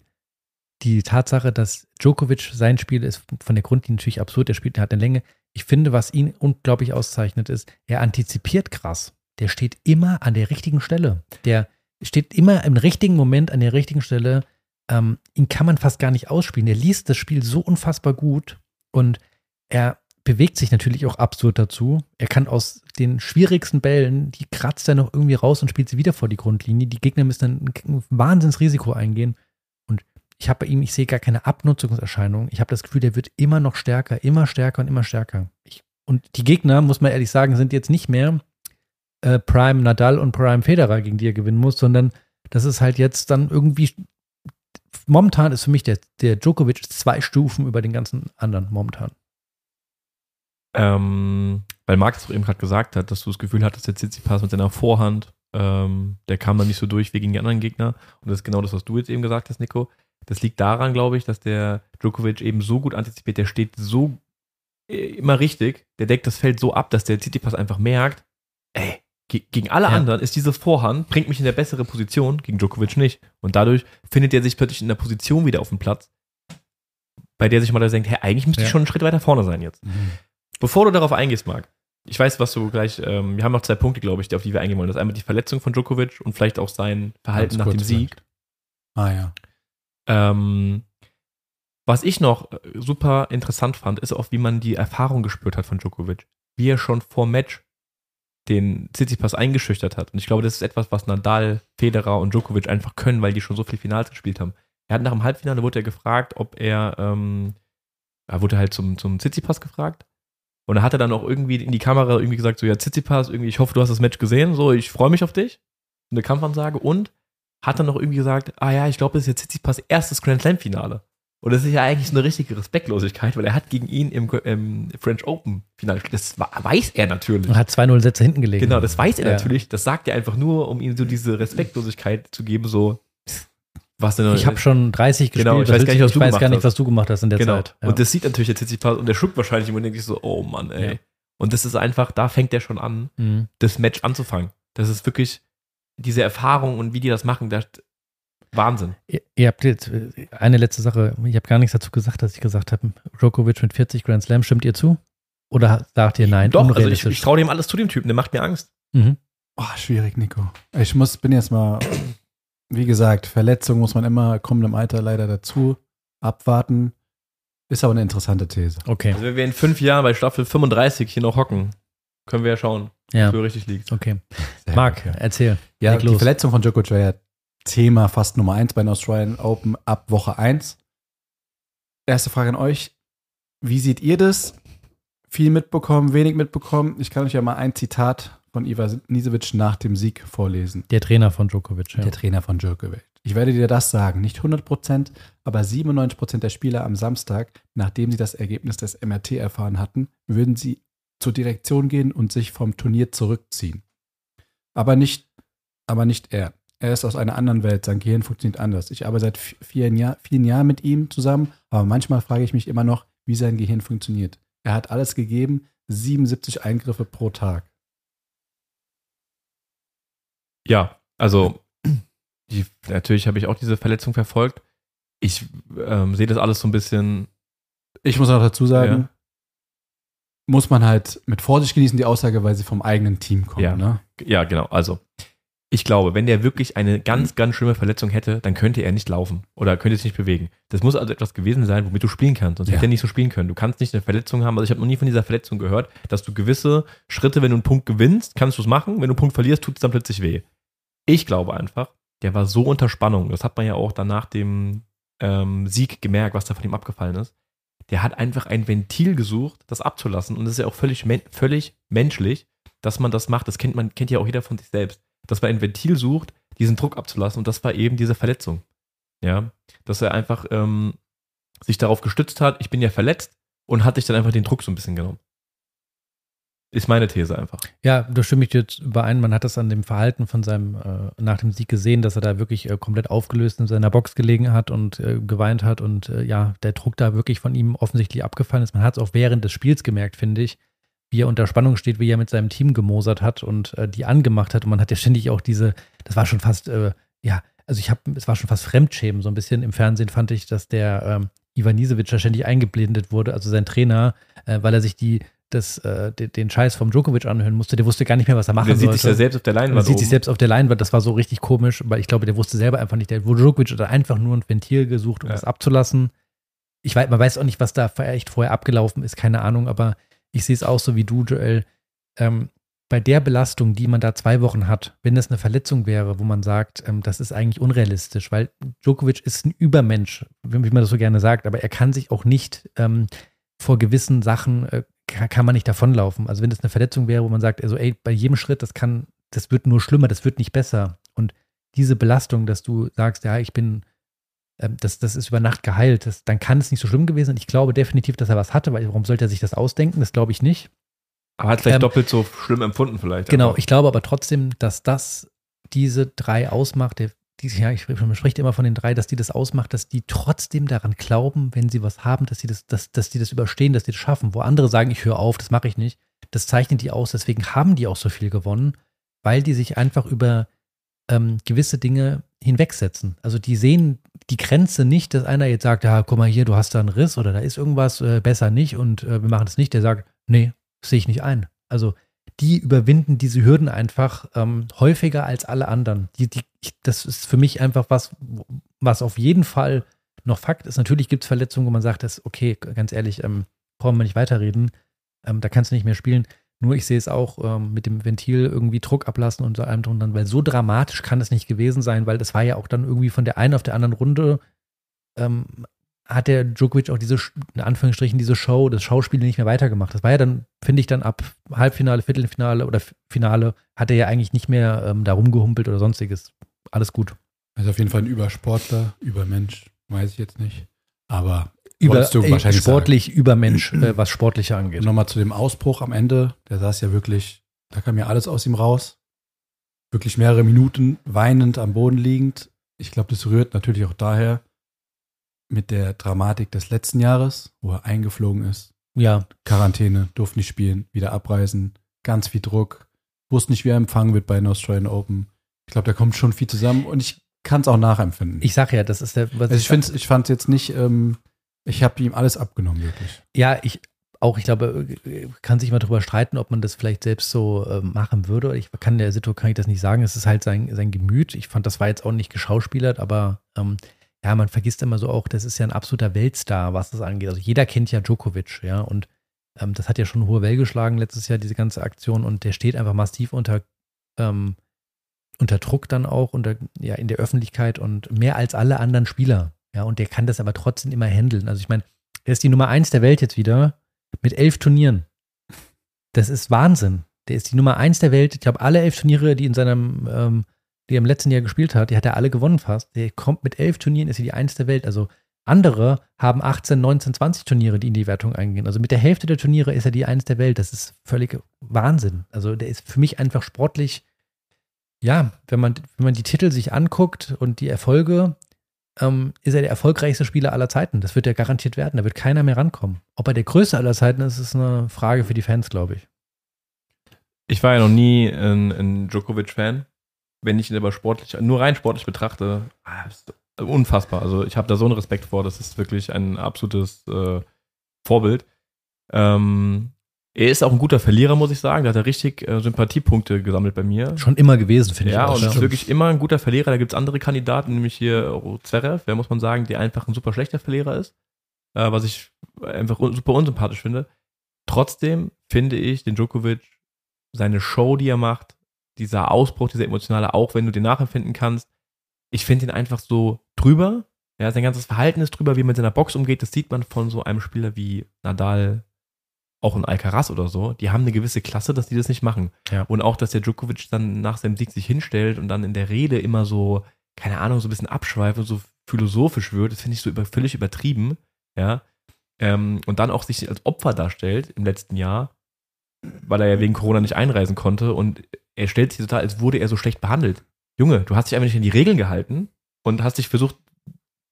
die Tatsache, dass Djokovic sein Spiel ist von der Grundlinie natürlich absurd. Er spielt, er hat eine Länge. Ich finde, was ihn unglaublich auszeichnet, ist, er antizipiert krass. Der steht immer an der richtigen Stelle. Der steht immer im richtigen Moment an der richtigen Stelle. Ähm, ihn kann man fast gar nicht ausspielen. Er liest das Spiel so unfassbar gut und er bewegt sich natürlich auch absurd dazu. Er kann aus den schwierigsten Bällen, die kratzt er noch irgendwie raus und spielt sie wieder vor die Grundlinie. Die Gegner müssen dann ein Wahnsinnsrisiko eingehen. Und ich habe bei ihm, ich sehe gar keine Abnutzungserscheinung. Ich habe das Gefühl, der wird immer noch stärker, immer stärker und immer stärker. Ich, und die Gegner, muss man ehrlich sagen, sind jetzt nicht mehr äh, Prime Nadal und Prime Federer, gegen die er gewinnen muss, sondern das ist halt jetzt dann irgendwie. Momentan ist für mich der, der Djokovic zwei Stufen über den ganzen anderen momentan. Ähm, weil Marc es eben gerade gesagt hat, dass du das Gefühl hattest, der Tsitsipas mit seiner Vorhand, ähm, der kam dann nicht so durch wie gegen die anderen Gegner. Und das ist genau das, was du jetzt eben gesagt hast, Nico. Das liegt daran, glaube ich, dass der Djokovic eben so gut antizipiert, der steht so äh, immer richtig, der deckt das Feld so ab, dass der Tsitsipas einfach merkt, ey, gegen alle ja. anderen ist diese Vorhand, bringt mich in eine bessere Position, gegen Djokovic nicht. Und dadurch findet er sich plötzlich in der Position wieder auf dem Platz, bei der sich mal denkt, hey, eigentlich müsste ja. ich schon einen Schritt weiter vorne sein jetzt. Mhm. Bevor du darauf eingehst, Marc, ich weiß, was du gleich, ähm, wir haben noch zwei Punkte, glaube ich, auf die wir eingehen wollen. Das ist einmal die Verletzung von Djokovic und vielleicht auch sein Verhalten nach dem Sieg. Ah ja. Ähm, was ich noch äh, super interessant fand, ist auch, wie man die Erfahrung gespürt hat von Djokovic. Wie er schon vor Match den Tsitsipas eingeschüchtert hat. Und ich glaube, das ist etwas, was Nadal, Federer und Djokovic einfach können, weil die schon so viele Finals gespielt haben. Er hat nach dem Halbfinale wurde er gefragt, ob er, ähm, er wurde halt zum, zum Tsitsipas gefragt und er hatte dann auch irgendwie in die Kamera irgendwie gesagt, so, ja, Tsitsipas, irgendwie, ich hoffe, du hast das Match gesehen, so, ich freue mich auf dich. Eine Kampfansage und hat dann noch irgendwie gesagt, ah ja, ich glaube, das ist jetzt Tsitsipas erstes Grand Slam Finale. Und das ist ja eigentlich so eine richtige Respektlosigkeit, weil er hat gegen ihn im, im French Open Finale gespielt. Das weiß er natürlich. Er hat 2-0 Sätze hinten gelegt. Genau, das weiß er ja. natürlich. Das sagt er einfach nur, um ihm so diese Respektlosigkeit zu geben, so, Was denn ich habe schon 30 gespielt. Genau, ich weiß gar nicht, was, du weiß gar nicht, was du gemacht hast in der genau. Zeit. Ja. Und das sieht natürlich jetzt Tsitsipas und der schluckt wahrscheinlich immer und denkt sich so, oh Mann, ey. Ja. Und das ist einfach, da fängt der schon an, mhm. das Match anzufangen. Das ist wirklich diese Erfahrung und wie die das machen, das Wahnsinn. Ihr, ihr habt jetzt äh, eine letzte Sache, ich habe gar nichts dazu gesagt, dass ich gesagt habe, Djokovic mit 40 Grand Slam, stimmt ihr zu? Oder sagt ihr nein? Doch, also ich, ich traue dem alles zu, dem Typen, der macht mir Angst. Mhm. Oh, schwierig, Nico. Ich muss, bin jetzt mal, wie gesagt, Verletzung muss man immer, kommen im Alter leider dazu, abwarten. Ist aber eine interessante These. Okay. Also wenn wir in fünf Jahren bei Staffel 35 hier noch hocken, können wir ja schauen, ja. wo richtig liegt. Okay. Sehr Marc, okay. erzähl. Ja, die los. Verletzung von Djokovic war ja Thema fast Nummer eins bei den Australian Open ab Woche 1. Erste Frage an euch. Wie seht ihr das? Viel mitbekommen, wenig mitbekommen? Ich kann euch ja mal ein Zitat von Iva Nisevic nach dem Sieg vorlesen. Der Trainer von Djokovic. Ja. Der Trainer von Djokovic. Ich werde dir das sagen, nicht 100 Prozent, aber 97 Prozent der Spieler am Samstag, nachdem sie das Ergebnis des MRT erfahren hatten, würden sie zur Direktion gehen und sich vom Turnier zurückziehen. Aber nicht, aber nicht er. Er ist aus einer anderen Welt, sein Gehirn funktioniert anders. Ich arbeite seit vielen, Jahr, vielen Jahren mit ihm zusammen, aber manchmal frage ich mich immer noch, wie sein Gehirn funktioniert. Er hat alles gegeben, 77 Eingriffe pro Tag. Ja, also die, natürlich habe ich auch diese Verletzung verfolgt. Ich ähm, sehe das alles so ein bisschen. Ich muss auch dazu sagen, ja. muss man halt mit Vorsicht genießen, die Aussage, weil sie vom eigenen Team kommt. Ja, ne? ja genau. Also, ich glaube, wenn der wirklich eine ganz, ganz schlimme Verletzung hätte, dann könnte er nicht laufen oder könnte sich nicht bewegen. Das muss also etwas gewesen sein, womit du spielen kannst. Sonst ja. hätte er nicht so spielen können. Du kannst nicht eine Verletzung haben. Also, ich habe noch nie von dieser Verletzung gehört, dass du gewisse Schritte, wenn du einen Punkt gewinnst, kannst du es machen. Wenn du einen Punkt verlierst, tut es dann plötzlich weh. Ich glaube einfach, der war so unter Spannung. Das hat man ja auch dann nach dem ähm, Sieg gemerkt, was da von ihm abgefallen ist. Der hat einfach ein Ventil gesucht, das abzulassen. Und das ist ja auch völlig, völlig menschlich, dass man das macht. Das kennt man, kennt ja auch jeder von sich selbst. Dass man ein Ventil sucht, diesen Druck abzulassen. Und das war eben diese Verletzung. Ja. Dass er einfach ähm, sich darauf gestützt hat, ich bin ja verletzt und hat sich dann einfach den Druck so ein bisschen genommen. Ist meine These einfach. Ja, da stimme ich dir jetzt überein. Man hat das an dem Verhalten von seinem, äh, nach dem Sieg gesehen, dass er da wirklich äh, komplett aufgelöst in seiner Box gelegen hat und äh, geweint hat und äh, ja, der Druck da wirklich von ihm offensichtlich abgefallen ist. Man hat es auch während des Spiels gemerkt, finde ich, wie er unter Spannung steht, wie er mit seinem Team gemosert hat und äh, die angemacht hat. Und man hat ja ständig auch diese, das war schon fast, äh, ja, also ich habe, es war schon fast Fremdschämen. So ein bisschen im Fernsehen fand ich, dass der ähm, Ivan Isevic ständig eingeblendet wurde, also sein Trainer, weil er sich die das, äh, den, Scheiß vom Djokovic anhören musste, der wusste gar nicht mehr, was er machen der sollte. Der sieht sich ja selbst auf der Leinwand. Der sieht sich selbst auf der Leinwand, das war so richtig komisch, weil ich glaube, der wusste selber einfach nicht. Der Djokovic hat einfach nur ein Ventil gesucht, um ja. das abzulassen. Ich weiß, man weiß auch nicht, was da echt vorher abgelaufen ist, keine Ahnung, aber ich sehe es auch so wie du, Joel. Ähm, bei der Belastung, die man da zwei Wochen hat, wenn das eine Verletzung wäre, wo man sagt, ähm, das ist eigentlich unrealistisch, weil Djokovic ist ein Übermensch, wie man das so gerne sagt, aber er kann sich auch nicht ähm, vor gewissen Sachen äh, kann man nicht davonlaufen. Also wenn das eine Verletzung wäre, wo man sagt, also ey, bei jedem Schritt, das kann, das wird nur schlimmer, das wird nicht besser. Und diese Belastung, dass du sagst, ja, ich bin, das, das ist über Nacht geheilt, das, dann kann es nicht so schlimm gewesen sein. Ich glaube definitiv, dass er was hatte, weil warum sollte er sich das ausdenken? Das glaube ich nicht. Aber hat vielleicht ähm, doppelt so schlimm empfunden, vielleicht. Genau, aber. ich glaube aber trotzdem, dass das diese drei ausmacht, der die, ja, ich spricht immer von den drei, dass die das ausmacht, dass die trotzdem daran glauben, wenn sie was haben, dass sie das, dass, dass die das überstehen, dass die das schaffen. Wo andere sagen, ich höre auf, das mache ich nicht. Das zeichnet die aus. Deswegen haben die auch so viel gewonnen, weil die sich einfach über ähm, gewisse Dinge hinwegsetzen. Also die sehen die Grenze nicht, dass einer jetzt sagt, ja, guck mal hier, du hast da einen Riss oder da ist irgendwas, äh, besser nicht und äh, wir machen das nicht. Der sagt, nee, sehe ich nicht ein. Also die überwinden diese Hürden einfach ähm, häufiger als alle anderen. Die, die, das ist für mich einfach was, was auf jeden Fall noch Fakt ist. Natürlich gibt es Verletzungen, wo man sagt, das okay, ganz ehrlich, ähm, brauchen wir nicht weiterreden. Ähm, da kannst du nicht mehr spielen. Nur ich sehe es auch ähm, mit dem Ventil irgendwie Druck ablassen und so allem drunter, weil so dramatisch kann es nicht gewesen sein, weil das war ja auch dann irgendwie von der einen auf der anderen Runde ähm, hat der Djokovic auch diese, in Anführungsstrichen, diese Show, das Schauspiel nicht mehr weitergemacht. Das war ja dann, finde ich, dann ab Halbfinale, Viertelfinale oder Finale, hat er ja eigentlich nicht mehr ähm, da rumgehumpelt oder sonstiges. Alles gut. Also auf jeden Fall ein Übersportler, Übermensch, weiß ich jetzt nicht. Aber über, wahrscheinlich sportlich sagen. Übermensch, äh, was Sportliche angeht. Nochmal zu dem Ausbruch am Ende, der saß ja wirklich, da kam ja alles aus ihm raus. Wirklich mehrere Minuten weinend am Boden liegend. ich glaube, das rührt natürlich auch daher mit der Dramatik des letzten Jahres, wo er eingeflogen ist. Ja. Quarantäne, durfte nicht spielen, wieder abreisen, ganz viel Druck, wusste nicht, wie er empfangen wird bei den Australian Open. Ich glaube, da kommt schon viel zusammen und ich kann es auch nachempfinden. Ich sag ja, das ist der. Was also ich, ich fand es jetzt nicht, ähm, ich habe ihm alles abgenommen, wirklich. Ja, ich auch, ich glaube, kann sich mal drüber streiten, ob man das vielleicht selbst so äh, machen würde. Ich kann der Situation kann ich das nicht sagen. Es ist halt sein, sein Gemüt. Ich fand, das war jetzt auch nicht geschauspielert, aber ähm, ja, man vergisst immer so auch, das ist ja ein absoluter Weltstar, was das angeht. Also jeder kennt ja Djokovic, ja, und ähm, das hat ja schon hohe Welle geschlagen letztes Jahr, diese ganze Aktion, und der steht einfach massiv unter, ähm, unter Druck dann auch, unter, ja, in der Öffentlichkeit und mehr als alle anderen Spieler. Ja, und der kann das aber trotzdem immer handeln. Also ich meine, er ist die Nummer eins der Welt jetzt wieder mit elf Turnieren. Das ist Wahnsinn. Der ist die Nummer eins der Welt. Ich glaube, alle elf Turniere, die in seinem, ähm, die er im letzten Jahr gespielt hat, die hat er alle gewonnen fast. Der kommt mit elf Turnieren, ist er die eins der Welt. Also andere haben 18, 19, 20 Turniere, die in die Wertung eingehen. Also mit der Hälfte der Turniere ist er die eins der Welt. Das ist völlig Wahnsinn. Also der ist für mich einfach sportlich. Ja, wenn man, wenn man die Titel sich anguckt und die Erfolge, ähm, ist er der erfolgreichste Spieler aller Zeiten. Das wird er garantiert werden. Da wird keiner mehr rankommen. Ob er der größte aller Zeiten ist, ist eine Frage für die Fans, glaube ich. Ich war ja noch nie ein, ein Djokovic-Fan. Wenn ich ihn aber sportlich, nur rein sportlich betrachte, ah, ist unfassbar. Also ich habe da so einen Respekt vor. Das ist wirklich ein absolutes äh, Vorbild. Ähm, er ist auch ein guter Verlierer, muss ich sagen. Da hat er richtig äh, Sympathiepunkte gesammelt bei mir. Schon immer gewesen, finde ja, ich. Ja, und ist wirklich immer ein guter Verlierer. Da gibt es andere Kandidaten, nämlich hier Zverev, wer muss man sagen, der einfach ein super schlechter Verlierer ist. Äh, was ich einfach un super unsympathisch finde. Trotzdem finde ich den Djokovic, seine Show, die er macht, dieser Ausbruch, dieser emotionale, auch wenn du den nachempfinden kannst, ich finde ihn einfach so drüber. Ja, sein ganzes Verhalten ist drüber, wie er mit seiner Box umgeht. Das sieht man von so einem Spieler wie Nadal, auch ein Alcaraz oder so, die haben eine gewisse Klasse, dass die das nicht machen. Ja. Und auch, dass der Djokovic dann nach seinem Sieg sich hinstellt und dann in der Rede immer so, keine Ahnung, so ein bisschen abschweift und so philosophisch wird, das finde ich so über, völlig übertrieben, ja. Ähm, und dann auch sich als Opfer darstellt im letzten Jahr, weil er ja wegen Corona nicht einreisen konnte und er stellt sich total, als wurde er so schlecht behandelt. Junge, du hast dich einfach nicht an die Regeln gehalten und hast dich versucht,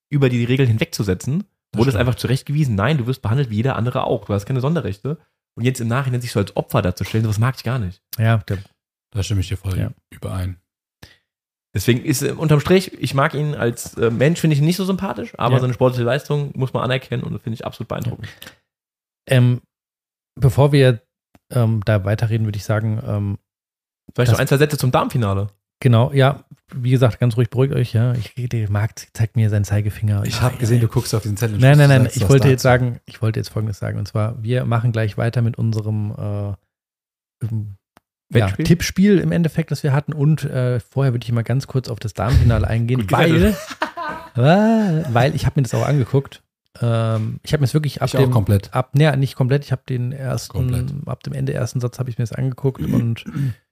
über die Regeln hinwegzusetzen wurde es einfach zurechtgewiesen, nein, du wirst behandelt wie jeder andere auch. Du hast keine Sonderrechte. Und jetzt im Nachhinein sich so als Opfer darzustellen, sowas mag ich gar nicht. Ja, da stimme ich dir voll ja. überein. Deswegen ist äh, unterm Strich, ich mag ihn als äh, Mensch, finde ich ihn nicht so sympathisch, aber ja. seine sportliche Leistung muss man anerkennen und das finde ich absolut beeindruckend. Ja. Ähm, bevor wir ähm, da weiterreden, würde ich sagen, ähm, Vielleicht noch ein, zwei Sätze zum Darmfinale. Genau, ja, wie gesagt, ganz ruhig beruhigt euch, ja. Ich, der Markt zeigt mir seinen Zeigefinger. Ich habe gesehen, du guckst auf diesen Zettel. Nein, nein, nein, ich wollte jetzt sagen, ich wollte jetzt folgendes sagen. Und zwar, wir machen gleich weiter mit unserem äh, ja, Tippspiel im Endeffekt, das wir hatten. Und äh, vorher würde ich mal ganz kurz auf das Darmfinale eingehen, [LAUGHS] weil, weil ich habe mir das auch angeguckt. Ähm, ich habe mir es wirklich ab ich dem komplett. ab, ne, nicht komplett. Ich habe den ersten, komplett. ab dem Ende ersten Satz habe ich mir das angeguckt und [CLEARS THROAT]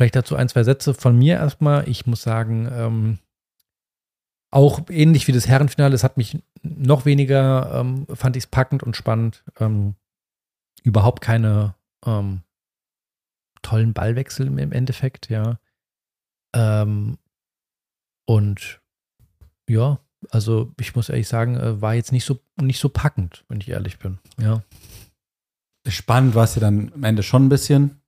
Vielleicht dazu ein, zwei Sätze von mir erstmal. Ich muss sagen, ähm, auch ähnlich wie das Herrenfinale, es hat mich noch weniger, ähm, fand ich es packend und spannend. Ähm, überhaupt keine ähm, tollen Ballwechsel im Endeffekt, ja. Ähm, und ja, also ich muss ehrlich sagen, äh, war jetzt nicht so, nicht so packend, wenn ich ehrlich bin. Ja. Spannend war es ja dann am Ende schon ein bisschen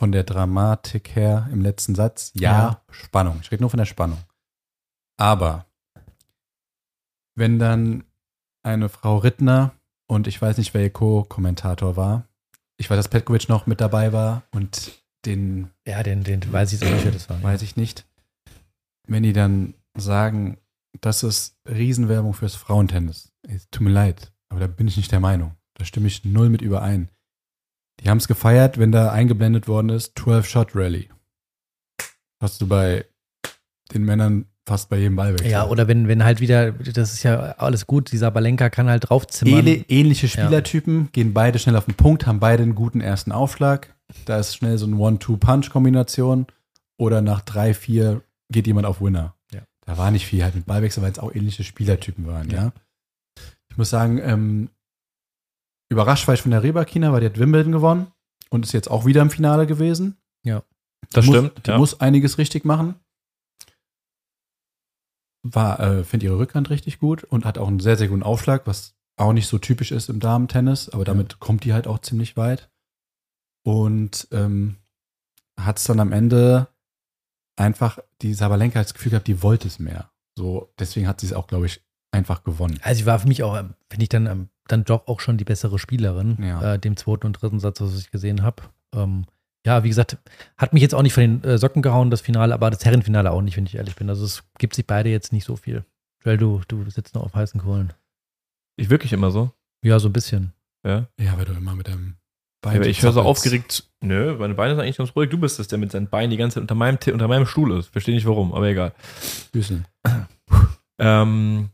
von der Dramatik her im letzten Satz, ja, ja, Spannung. Ich rede nur von der Spannung. Aber wenn dann eine Frau Rittner und ich weiß nicht, wer ihr Co-Kommentator war, ich weiß, dass Petkovic noch mit dabei war und den. Ja, den, den weiß ich nicht, wer das war. Weiß ich nicht. Wenn die dann sagen, das ist Riesenwerbung fürs Frauentennis. Es tut mir leid, aber da bin ich nicht der Meinung. Da stimme ich null mit überein. Die haben es gefeiert, wenn da eingeblendet worden ist, 12-Shot Rally. Hast du bei den Männern fast bei jedem Ball weg. Ja, oder wenn, wenn halt wieder, das ist ja alles gut, dieser Balenka kann halt draufzimmern. Ähnliche Spielertypen, ja. gehen beide schnell auf den Punkt, haben beide einen guten ersten Aufschlag. Da ist schnell so eine One-Two-Punch-Kombination. Oder nach drei, vier geht jemand auf Winner. Ja. Da war nicht viel halt mit Ballwechsel, weil es auch ähnliche Spielertypen waren, ja. ja. Ich muss sagen, ähm, Überrascht war ich von der Rebakina, weil die hat Wimbledon gewonnen und ist jetzt auch wieder im Finale gewesen. Ja. Das die stimmt. Muss, die ja. muss einiges richtig machen. war, äh, finde ihre Rückhand richtig gut und hat auch einen sehr, sehr guten Aufschlag, was auch nicht so typisch ist im Damen-Tennis, aber damit ja. kommt die halt auch ziemlich weit. Und ähm, hat es dann am Ende einfach die Sabalenka das Gefühl gehabt, die wollte es mehr. So, deswegen hat sie es auch, glaube ich, einfach gewonnen. Also sie war für mich auch, ähm, finde ich dann, ähm, dann doch auch schon die bessere Spielerin, ja. äh, dem zweiten und dritten Satz, was ich gesehen habe. Ähm, ja, wie gesagt, hat mich jetzt auch nicht von den äh, Socken gehauen, das Finale, aber das Herrenfinale auch nicht, wenn ich ehrlich bin. Also es gibt sich beide jetzt nicht so viel. Joel, du, du sitzt noch auf heißen Kohlen. Ich wirklich immer so? Ja, so ein bisschen. Ja? Ja, weil du immer mit deinem Bein. Ja, ich höre so aufgeregt. Nö, meine Beine sind eigentlich ganz ruhig. Du bist es, der mit seinen Beinen die ganze Zeit unter meinem, unter meinem Stuhl ist. Verstehe nicht warum, aber egal. Büßen. ähm,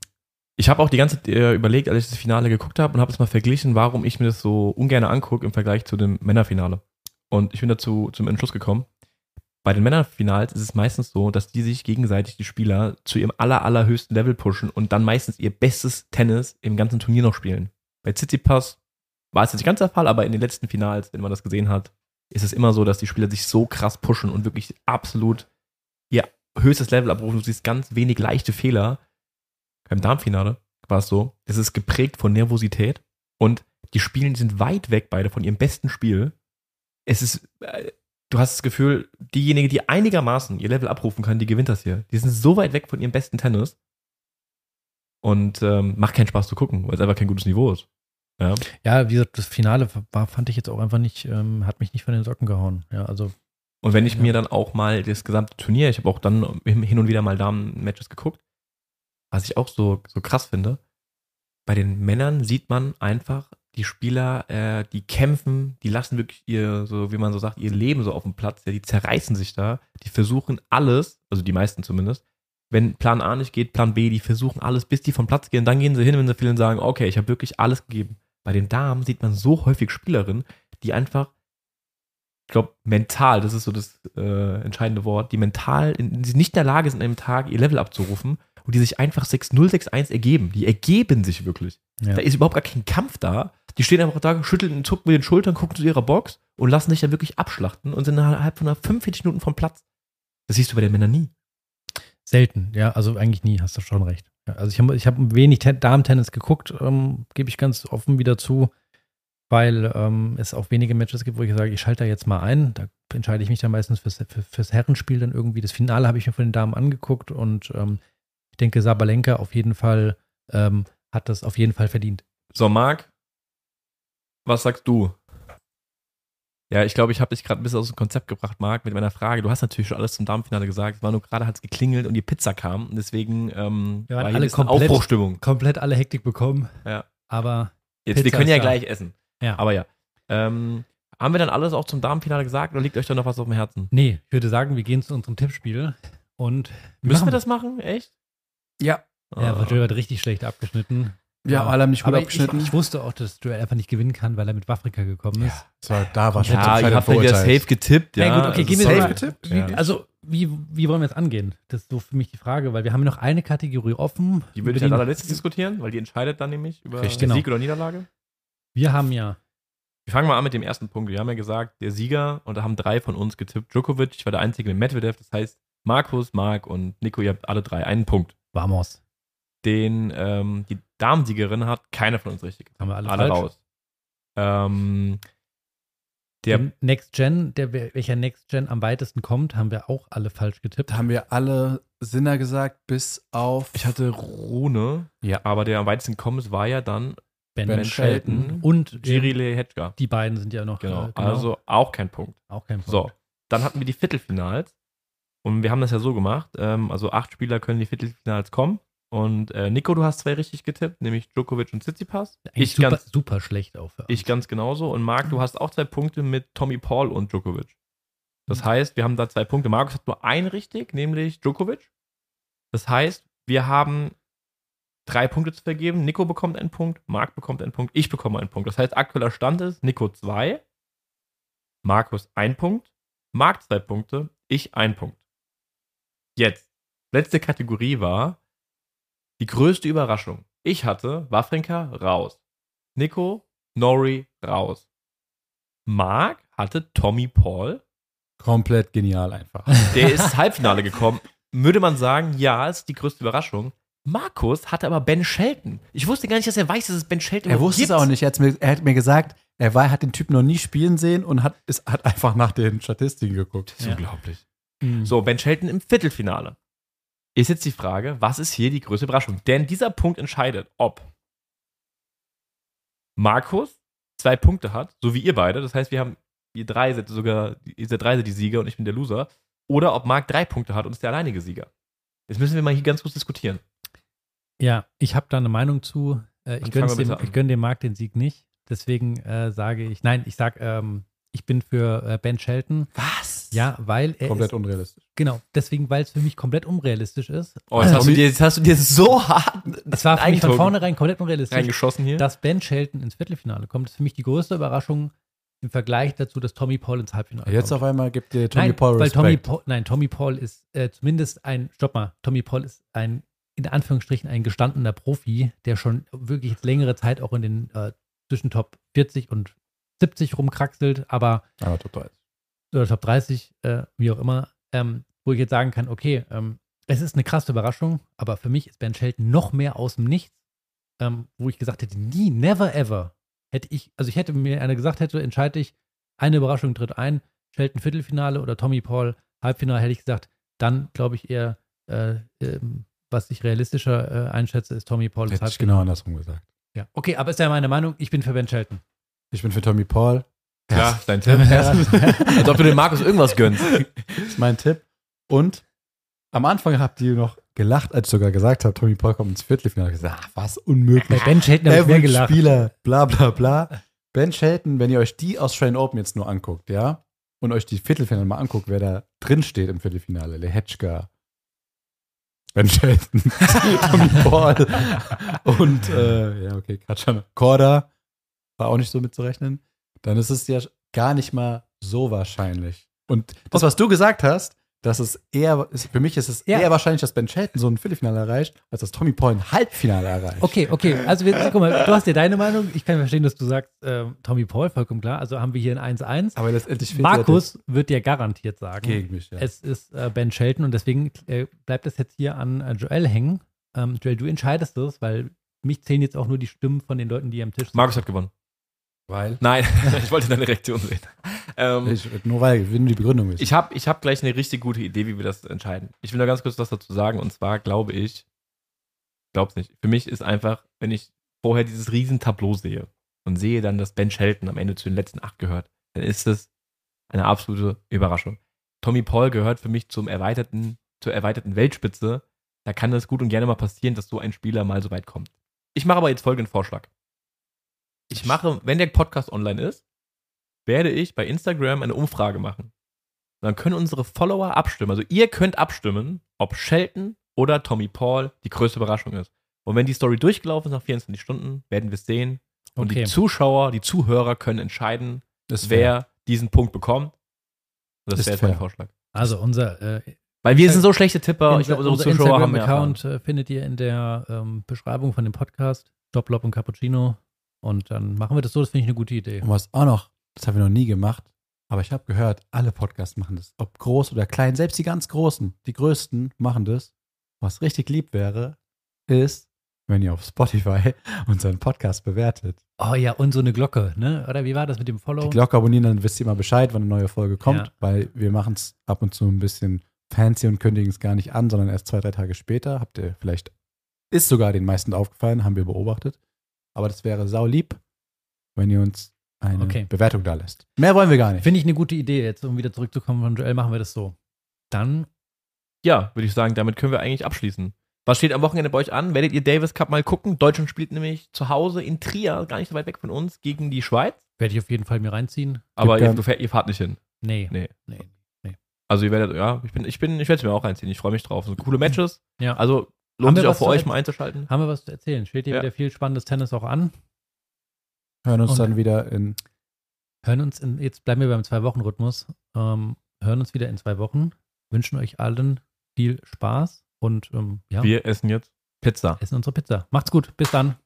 ich habe auch die ganze Zeit äh, überlegt, als ich das Finale geguckt habe und habe es mal verglichen, warum ich mir das so ungern angucke im Vergleich zu dem Männerfinale. Und ich bin dazu zum Entschluss gekommen. Bei den Männerfinals ist es meistens so, dass die sich gegenseitig die Spieler zu ihrem aller, allerhöchsten Level pushen und dann meistens ihr bestes Tennis im ganzen Turnier noch spielen. Bei Tsitsipas war es jetzt nicht ganz der Fall, aber in den letzten Finals, wenn man das gesehen hat, ist es immer so, dass die Spieler sich so krass pushen und wirklich absolut ihr höchstes Level abrufen. Du siehst ganz wenig leichte Fehler beim Darmfinale war es so, es ist geprägt von Nervosität und die Spielen sind weit weg beide von ihrem besten Spiel. Es ist, äh, du hast das Gefühl, diejenige, die einigermaßen ihr Level abrufen kann, die gewinnt das hier. Die sind so weit weg von ihrem besten Tennis und ähm, macht keinen Spaß zu gucken, weil es einfach kein gutes Niveau ist. Ja, ja wie gesagt, das Finale war, fand ich jetzt auch einfach nicht, ähm, hat mich nicht von den Socken gehauen. Ja, also. Und wenn ich ja. mir dann auch mal das gesamte Turnier, ich habe auch dann hin und wieder mal Damen-Matches geguckt, was ich auch so, so krass finde, bei den Männern sieht man einfach, die Spieler, äh, die kämpfen, die lassen wirklich ihr, so wie man so sagt, ihr Leben so auf dem Platz, ja, die zerreißen sich da, die versuchen alles, also die meisten zumindest, wenn Plan A nicht geht, Plan B, die versuchen alles, bis die vom Platz gehen, dann gehen sie hin, wenn sie vielen sagen, okay, ich habe wirklich alles gegeben. Bei den Damen sieht man so häufig Spielerinnen, die einfach, ich glaube, mental, das ist so das äh, entscheidende Wort, die mental, in, die nicht in der Lage sind, an einem Tag ihr Level abzurufen und die sich einfach 6-0, 6-1 ergeben. Die ergeben sich wirklich. Ja. Da ist überhaupt gar kein Kampf da. Die stehen einfach da, schütteln und zucken mit den Schultern, gucken zu ihrer Box und lassen sich dann wirklich abschlachten und sind innerhalb von 45 Minuten vom Platz. Das siehst du bei den Männern nie. Selten, ja, also eigentlich nie, hast du schon recht. Also ich habe ich hab wenig Damen-Tennis geguckt, ähm, gebe ich ganz offen wieder zu, weil ähm, es auch wenige Matches gibt, wo ich sage, ich schalte da jetzt mal ein. Da entscheide ich mich dann meistens fürs, für, fürs Herrenspiel dann irgendwie. Das Finale habe ich mir von den Damen angeguckt und ähm, ich denke, Sabalenka auf jeden Fall ähm, hat das auf jeden Fall verdient. So, Marc, was sagst du? Ja, ich glaube, ich habe dich gerade ein bisschen aus dem Konzept gebracht, Marc, mit meiner Frage. Du hast natürlich schon alles zum Damenfinale gesagt. Es war nur gerade, hat es geklingelt und die Pizza kam. Und deswegen ähm, Wir war hier alle komplett, Aufbruchstimmung. Komplett alle Hektik bekommen. Ja. Aber Jetzt, wir können ja gleich essen. Ja. Aber ja. Ähm, haben wir dann alles auch zum Damenfinale gesagt oder liegt euch da noch was auf dem Herzen? Nee, ich würde sagen, wir gehen zu unserem Tippspiel und. Müssen wir das machen? Echt? Ja. Ja, aber Joel hat richtig schlecht abgeschnitten. Ja, alle haben nicht gut aber abgeschnitten. Ich, ich, wusste auch, dass Joel einfach nicht gewinnen kann, weil er mit Wafrika gekommen ist. Ja, das war, da war schon ja, ich habe wieder safe getippt. Ja, ja gut, okay, also gehen wir safe getippt. Wie, also, wie, wie wollen wir jetzt angehen? Das ist so für mich die Frage, weil wir haben noch eine Kategorie offen. Die würde ich als allerletztes diskutieren, weil die entscheidet dann nämlich über Richtig, Sieg genau. oder Niederlage. Wir haben ja wir fangen mal an mit dem ersten Punkt. Wir haben ja gesagt, der Sieger, und da haben drei von uns getippt, Djokovic, ich war der Einzige mit Medvedev, das heißt, Markus, Marc und Nico, ihr habt alle drei einen Punkt. Vamos den ähm, die Damensiegerin hat keine von uns richtig. Haben wir alle, alle raus. Ähm, der Next Gen, der welcher Next Gen am weitesten kommt, haben wir auch alle falsch getippt. Haben wir alle Sinner gesagt, bis auf. Ich hatte Rune, ja. aber der am weitesten kommt, war ja dann Ben, ben Shelton, Shelton und Jirile Hedger. Die beiden sind ja noch. Genau. Äh, genau. Also auch kein Punkt. Auch kein Punkt. So, dann hatten wir die Viertelfinals und wir haben das ja so gemacht. Ähm, also acht Spieler können die Viertelfinals kommen. Und äh, Nico, du hast zwei richtig getippt, nämlich Djokovic und Tsitsipas. Ich super, ganz, super schlecht auf. Ich ganz genauso. Und Marc, du hast auch zwei Punkte mit Tommy Paul und Djokovic. Das heißt, wir haben da zwei Punkte. Markus hat nur einen richtig, nämlich Djokovic. Das heißt, wir haben drei Punkte zu vergeben. Nico bekommt einen Punkt, Marc bekommt einen Punkt, ich bekomme einen Punkt. Das heißt, aktueller Stand ist Nico zwei, Markus ein Punkt, Marc zwei Punkte, ich ein Punkt. Jetzt, letzte Kategorie war die größte Überraschung. Ich hatte Wafrinka raus. Nico, Nori raus. Mark hatte Tommy Paul. Komplett genial einfach. [LAUGHS] Der ist Halbfinale gekommen. würde man sagen, ja, ist die größte Überraschung. Markus hatte aber Ben Shelton. Ich wusste gar nicht, dass er weiß, dass es Ben Shelton Er wusste gibt. es auch nicht. Er hat, mir, er hat, mir, gesagt, er war, hat den Typen noch nie spielen sehen und hat, ist, hat einfach nach den Statistiken geguckt. Das ist ja. unglaublich. Mhm. So, Ben Shelton im Viertelfinale. Ist jetzt die Frage, was ist hier die größte Überraschung? Denn dieser Punkt entscheidet, ob Markus zwei Punkte hat, so wie ihr beide. Das heißt, wir haben, ihr drei seid sogar, ihr seid drei seid die Sieger und ich bin der Loser. Oder ob Marc drei Punkte hat und ist der alleinige Sieger. Jetzt müssen wir mal hier ganz kurz diskutieren. Ja, ich habe da eine Meinung zu. Äh, ich gönne dem, gönn dem Marc den Sieg nicht. Deswegen äh, sage ich, nein, ich sage, ähm, ich bin für äh, Ben Shelton. Was? Ja, weil er. Komplett ist, unrealistisch. Genau, deswegen, weil es für mich komplett unrealistisch ist. Oh, jetzt, hast du, dir, jetzt hast du dir so hart. Es war für mich von vornherein komplett unrealistisch. Reingeschossen hier. Dass Ben Shelton ins Viertelfinale kommt, ist für mich die größte Überraschung im Vergleich dazu, dass Tommy Paul ins Halbfinale Jetzt kommt. auf einmal gibt dir Tommy nein, Paul weil Tommy Paul, Nein, Tommy Paul ist äh, zumindest ein, stopp mal, Tommy Paul ist ein, in Anführungsstrichen, ein gestandener Profi, der schon wirklich jetzt längere Zeit auch in den äh, zwischen Top 40 und 70 rumkraxelt, aber. Aber Top 30. Oder Top 30, äh, wie auch immer, ähm, wo ich jetzt sagen kann, okay, ähm, es ist eine krasse Überraschung, aber für mich ist Ben Shelton noch mehr aus dem Nichts, ähm, wo ich gesagt hätte, nie, never ever hätte ich, also ich hätte mir einer gesagt hätte, entscheide ich, eine Überraschung tritt ein, Shelton Viertelfinale oder Tommy Paul Halbfinale, hätte ich gesagt, dann glaube ich eher, äh, äh, was ich realistischer äh, einschätze, ist Tommy Paul. Hätte ich genau andersrum gesagt. Ja, okay, aber ist ja meine Meinung, ich bin für Ben Shelton. Ich bin für Tommy Paul. Ja, dein Tipp. [LAUGHS] Als ob du dem Markus irgendwas gönnst. Das ist mein Tipp. Und am Anfang habt ihr noch gelacht, als ich sogar gesagt habe, Tommy Paul kommt ins Viertelfinale. Ich gesagt, ach, was unmöglich. Bei Ben Shelton habe ich mehr gelacht. Spieler, bla bla bla. Ben Shelton, wenn ihr euch die Australian Open jetzt nur anguckt, ja, und euch die Viertelfinale mal anguckt, wer da drin steht im Viertelfinale, Lehetschka, Ben Shelton, [LAUGHS] Tommy Paul und, äh, ja, okay, gerade schon, Korda, war auch nicht so mitzurechnen, dann ist es ja gar nicht mal so wahrscheinlich. Und das, was du gesagt hast, dass es eher, für mich ist es ja. eher wahrscheinlich, dass Ben Shelton so ein Viertelfinale erreicht, als dass Tommy Paul ein Halbfinale erreicht. Okay, okay. Also, wir, guck mal, du hast ja deine Meinung. Ich kann verstehen, dass du sagst, äh, Tommy Paul, vollkommen klar. Also haben wir hier ein 1-1. Aber letztendlich Markus ja wird dir garantiert sagen, gegen mich, ja. es ist äh, Ben Shelton und deswegen äh, bleibt es jetzt hier an äh, Joel hängen. Ähm, Joel, du entscheidest das, weil mich zählen jetzt auch nur die Stimmen von den Leuten, die am Tisch sind. Markus hat gewonnen. Weil? Nein, [LAUGHS] ich wollte deine Reaktion sehen. Ähm, ich, nur weil, ich will nur die Begründung wissen. Ich habe ich hab gleich eine richtig gute Idee, wie wir das entscheiden. Ich will nur ganz kurz was dazu sagen. Und zwar glaube ich, glaub's nicht. Für mich ist einfach, wenn ich vorher dieses Riesentableau sehe und sehe dann, dass Ben Shelton am Ende zu den letzten acht gehört, dann ist das eine absolute Überraschung. Tommy Paul gehört für mich zum erweiterten, zur erweiterten Weltspitze. Da kann es gut und gerne mal passieren, dass so ein Spieler mal so weit kommt. Ich mache aber jetzt folgenden Vorschlag. Ich mache, wenn der Podcast online ist, werde ich bei Instagram eine Umfrage machen. Und dann können unsere Follower abstimmen. Also ihr könnt abstimmen, ob Shelton oder Tommy Paul die größte Überraschung ist. Und wenn die Story durchgelaufen ist nach 24 Stunden, werden wir es sehen. Und okay. die Zuschauer, die Zuhörer können entscheiden, wer diesen Punkt bekommt. Und das wäre mein Vorschlag. Also unser äh, weil wir sind so schlechte Tipper. Ich glaube, unsere Zuschauer haben Account äh, findet ihr in der ähm, Beschreibung von dem Podcast. Stop, und Cappuccino. Und dann machen wir das so, das finde ich eine gute Idee. Und was auch noch, das haben wir noch nie gemacht, aber ich habe gehört, alle Podcasts machen das. Ob groß oder klein, selbst die ganz Großen, die Größten machen das. Was richtig lieb wäre, ist, wenn ihr auf Spotify [LAUGHS] unseren Podcast bewertet. Oh ja, und so eine Glocke, ne? Oder wie war das mit dem Follow? Die Glocke abonnieren, dann wisst ihr immer Bescheid, wann eine neue Folge kommt, ja. weil wir machen es ab und zu ein bisschen fancy und kündigen es gar nicht an, sondern erst zwei, drei Tage später. Habt ihr vielleicht, ist sogar den meisten aufgefallen, haben wir beobachtet. Aber das wäre sau lieb, wenn ihr uns eine okay. Bewertung da lässt. Mehr wollen wir gar nicht. Finde ich eine gute Idee. Jetzt, um wieder zurückzukommen von Joel, machen wir das so. Dann. Ja, würde ich sagen, damit können wir eigentlich abschließen. Was steht am Wochenende bei euch an? Werdet ihr Davis Cup mal gucken? Deutschland spielt nämlich zu Hause in Trier, gar nicht so weit weg von uns, gegen die Schweiz. Werde ich auf jeden Fall mir reinziehen. Aber ihr, ihr, fahrt nicht hin. Nee. Nee. nee. nee. Also ihr werdet, ja, ich bin, ich bin, ich werde es mir auch reinziehen. Ich freue mich drauf. So coole Matches. Ja. Also lohnt sich auch für euch mal einzuschalten. Haben wir was zu erzählen? Steht dir ja. wieder viel spannendes Tennis auch an? Hören uns Und dann wieder in. Hören uns in, jetzt bleiben wir beim Zwei-Wochen-Rhythmus. Ähm, hören uns wieder in zwei Wochen. Wünschen euch allen viel Spaß und ähm, ja. Wir essen jetzt Pizza. Essen unsere Pizza. Macht's gut. Bis dann.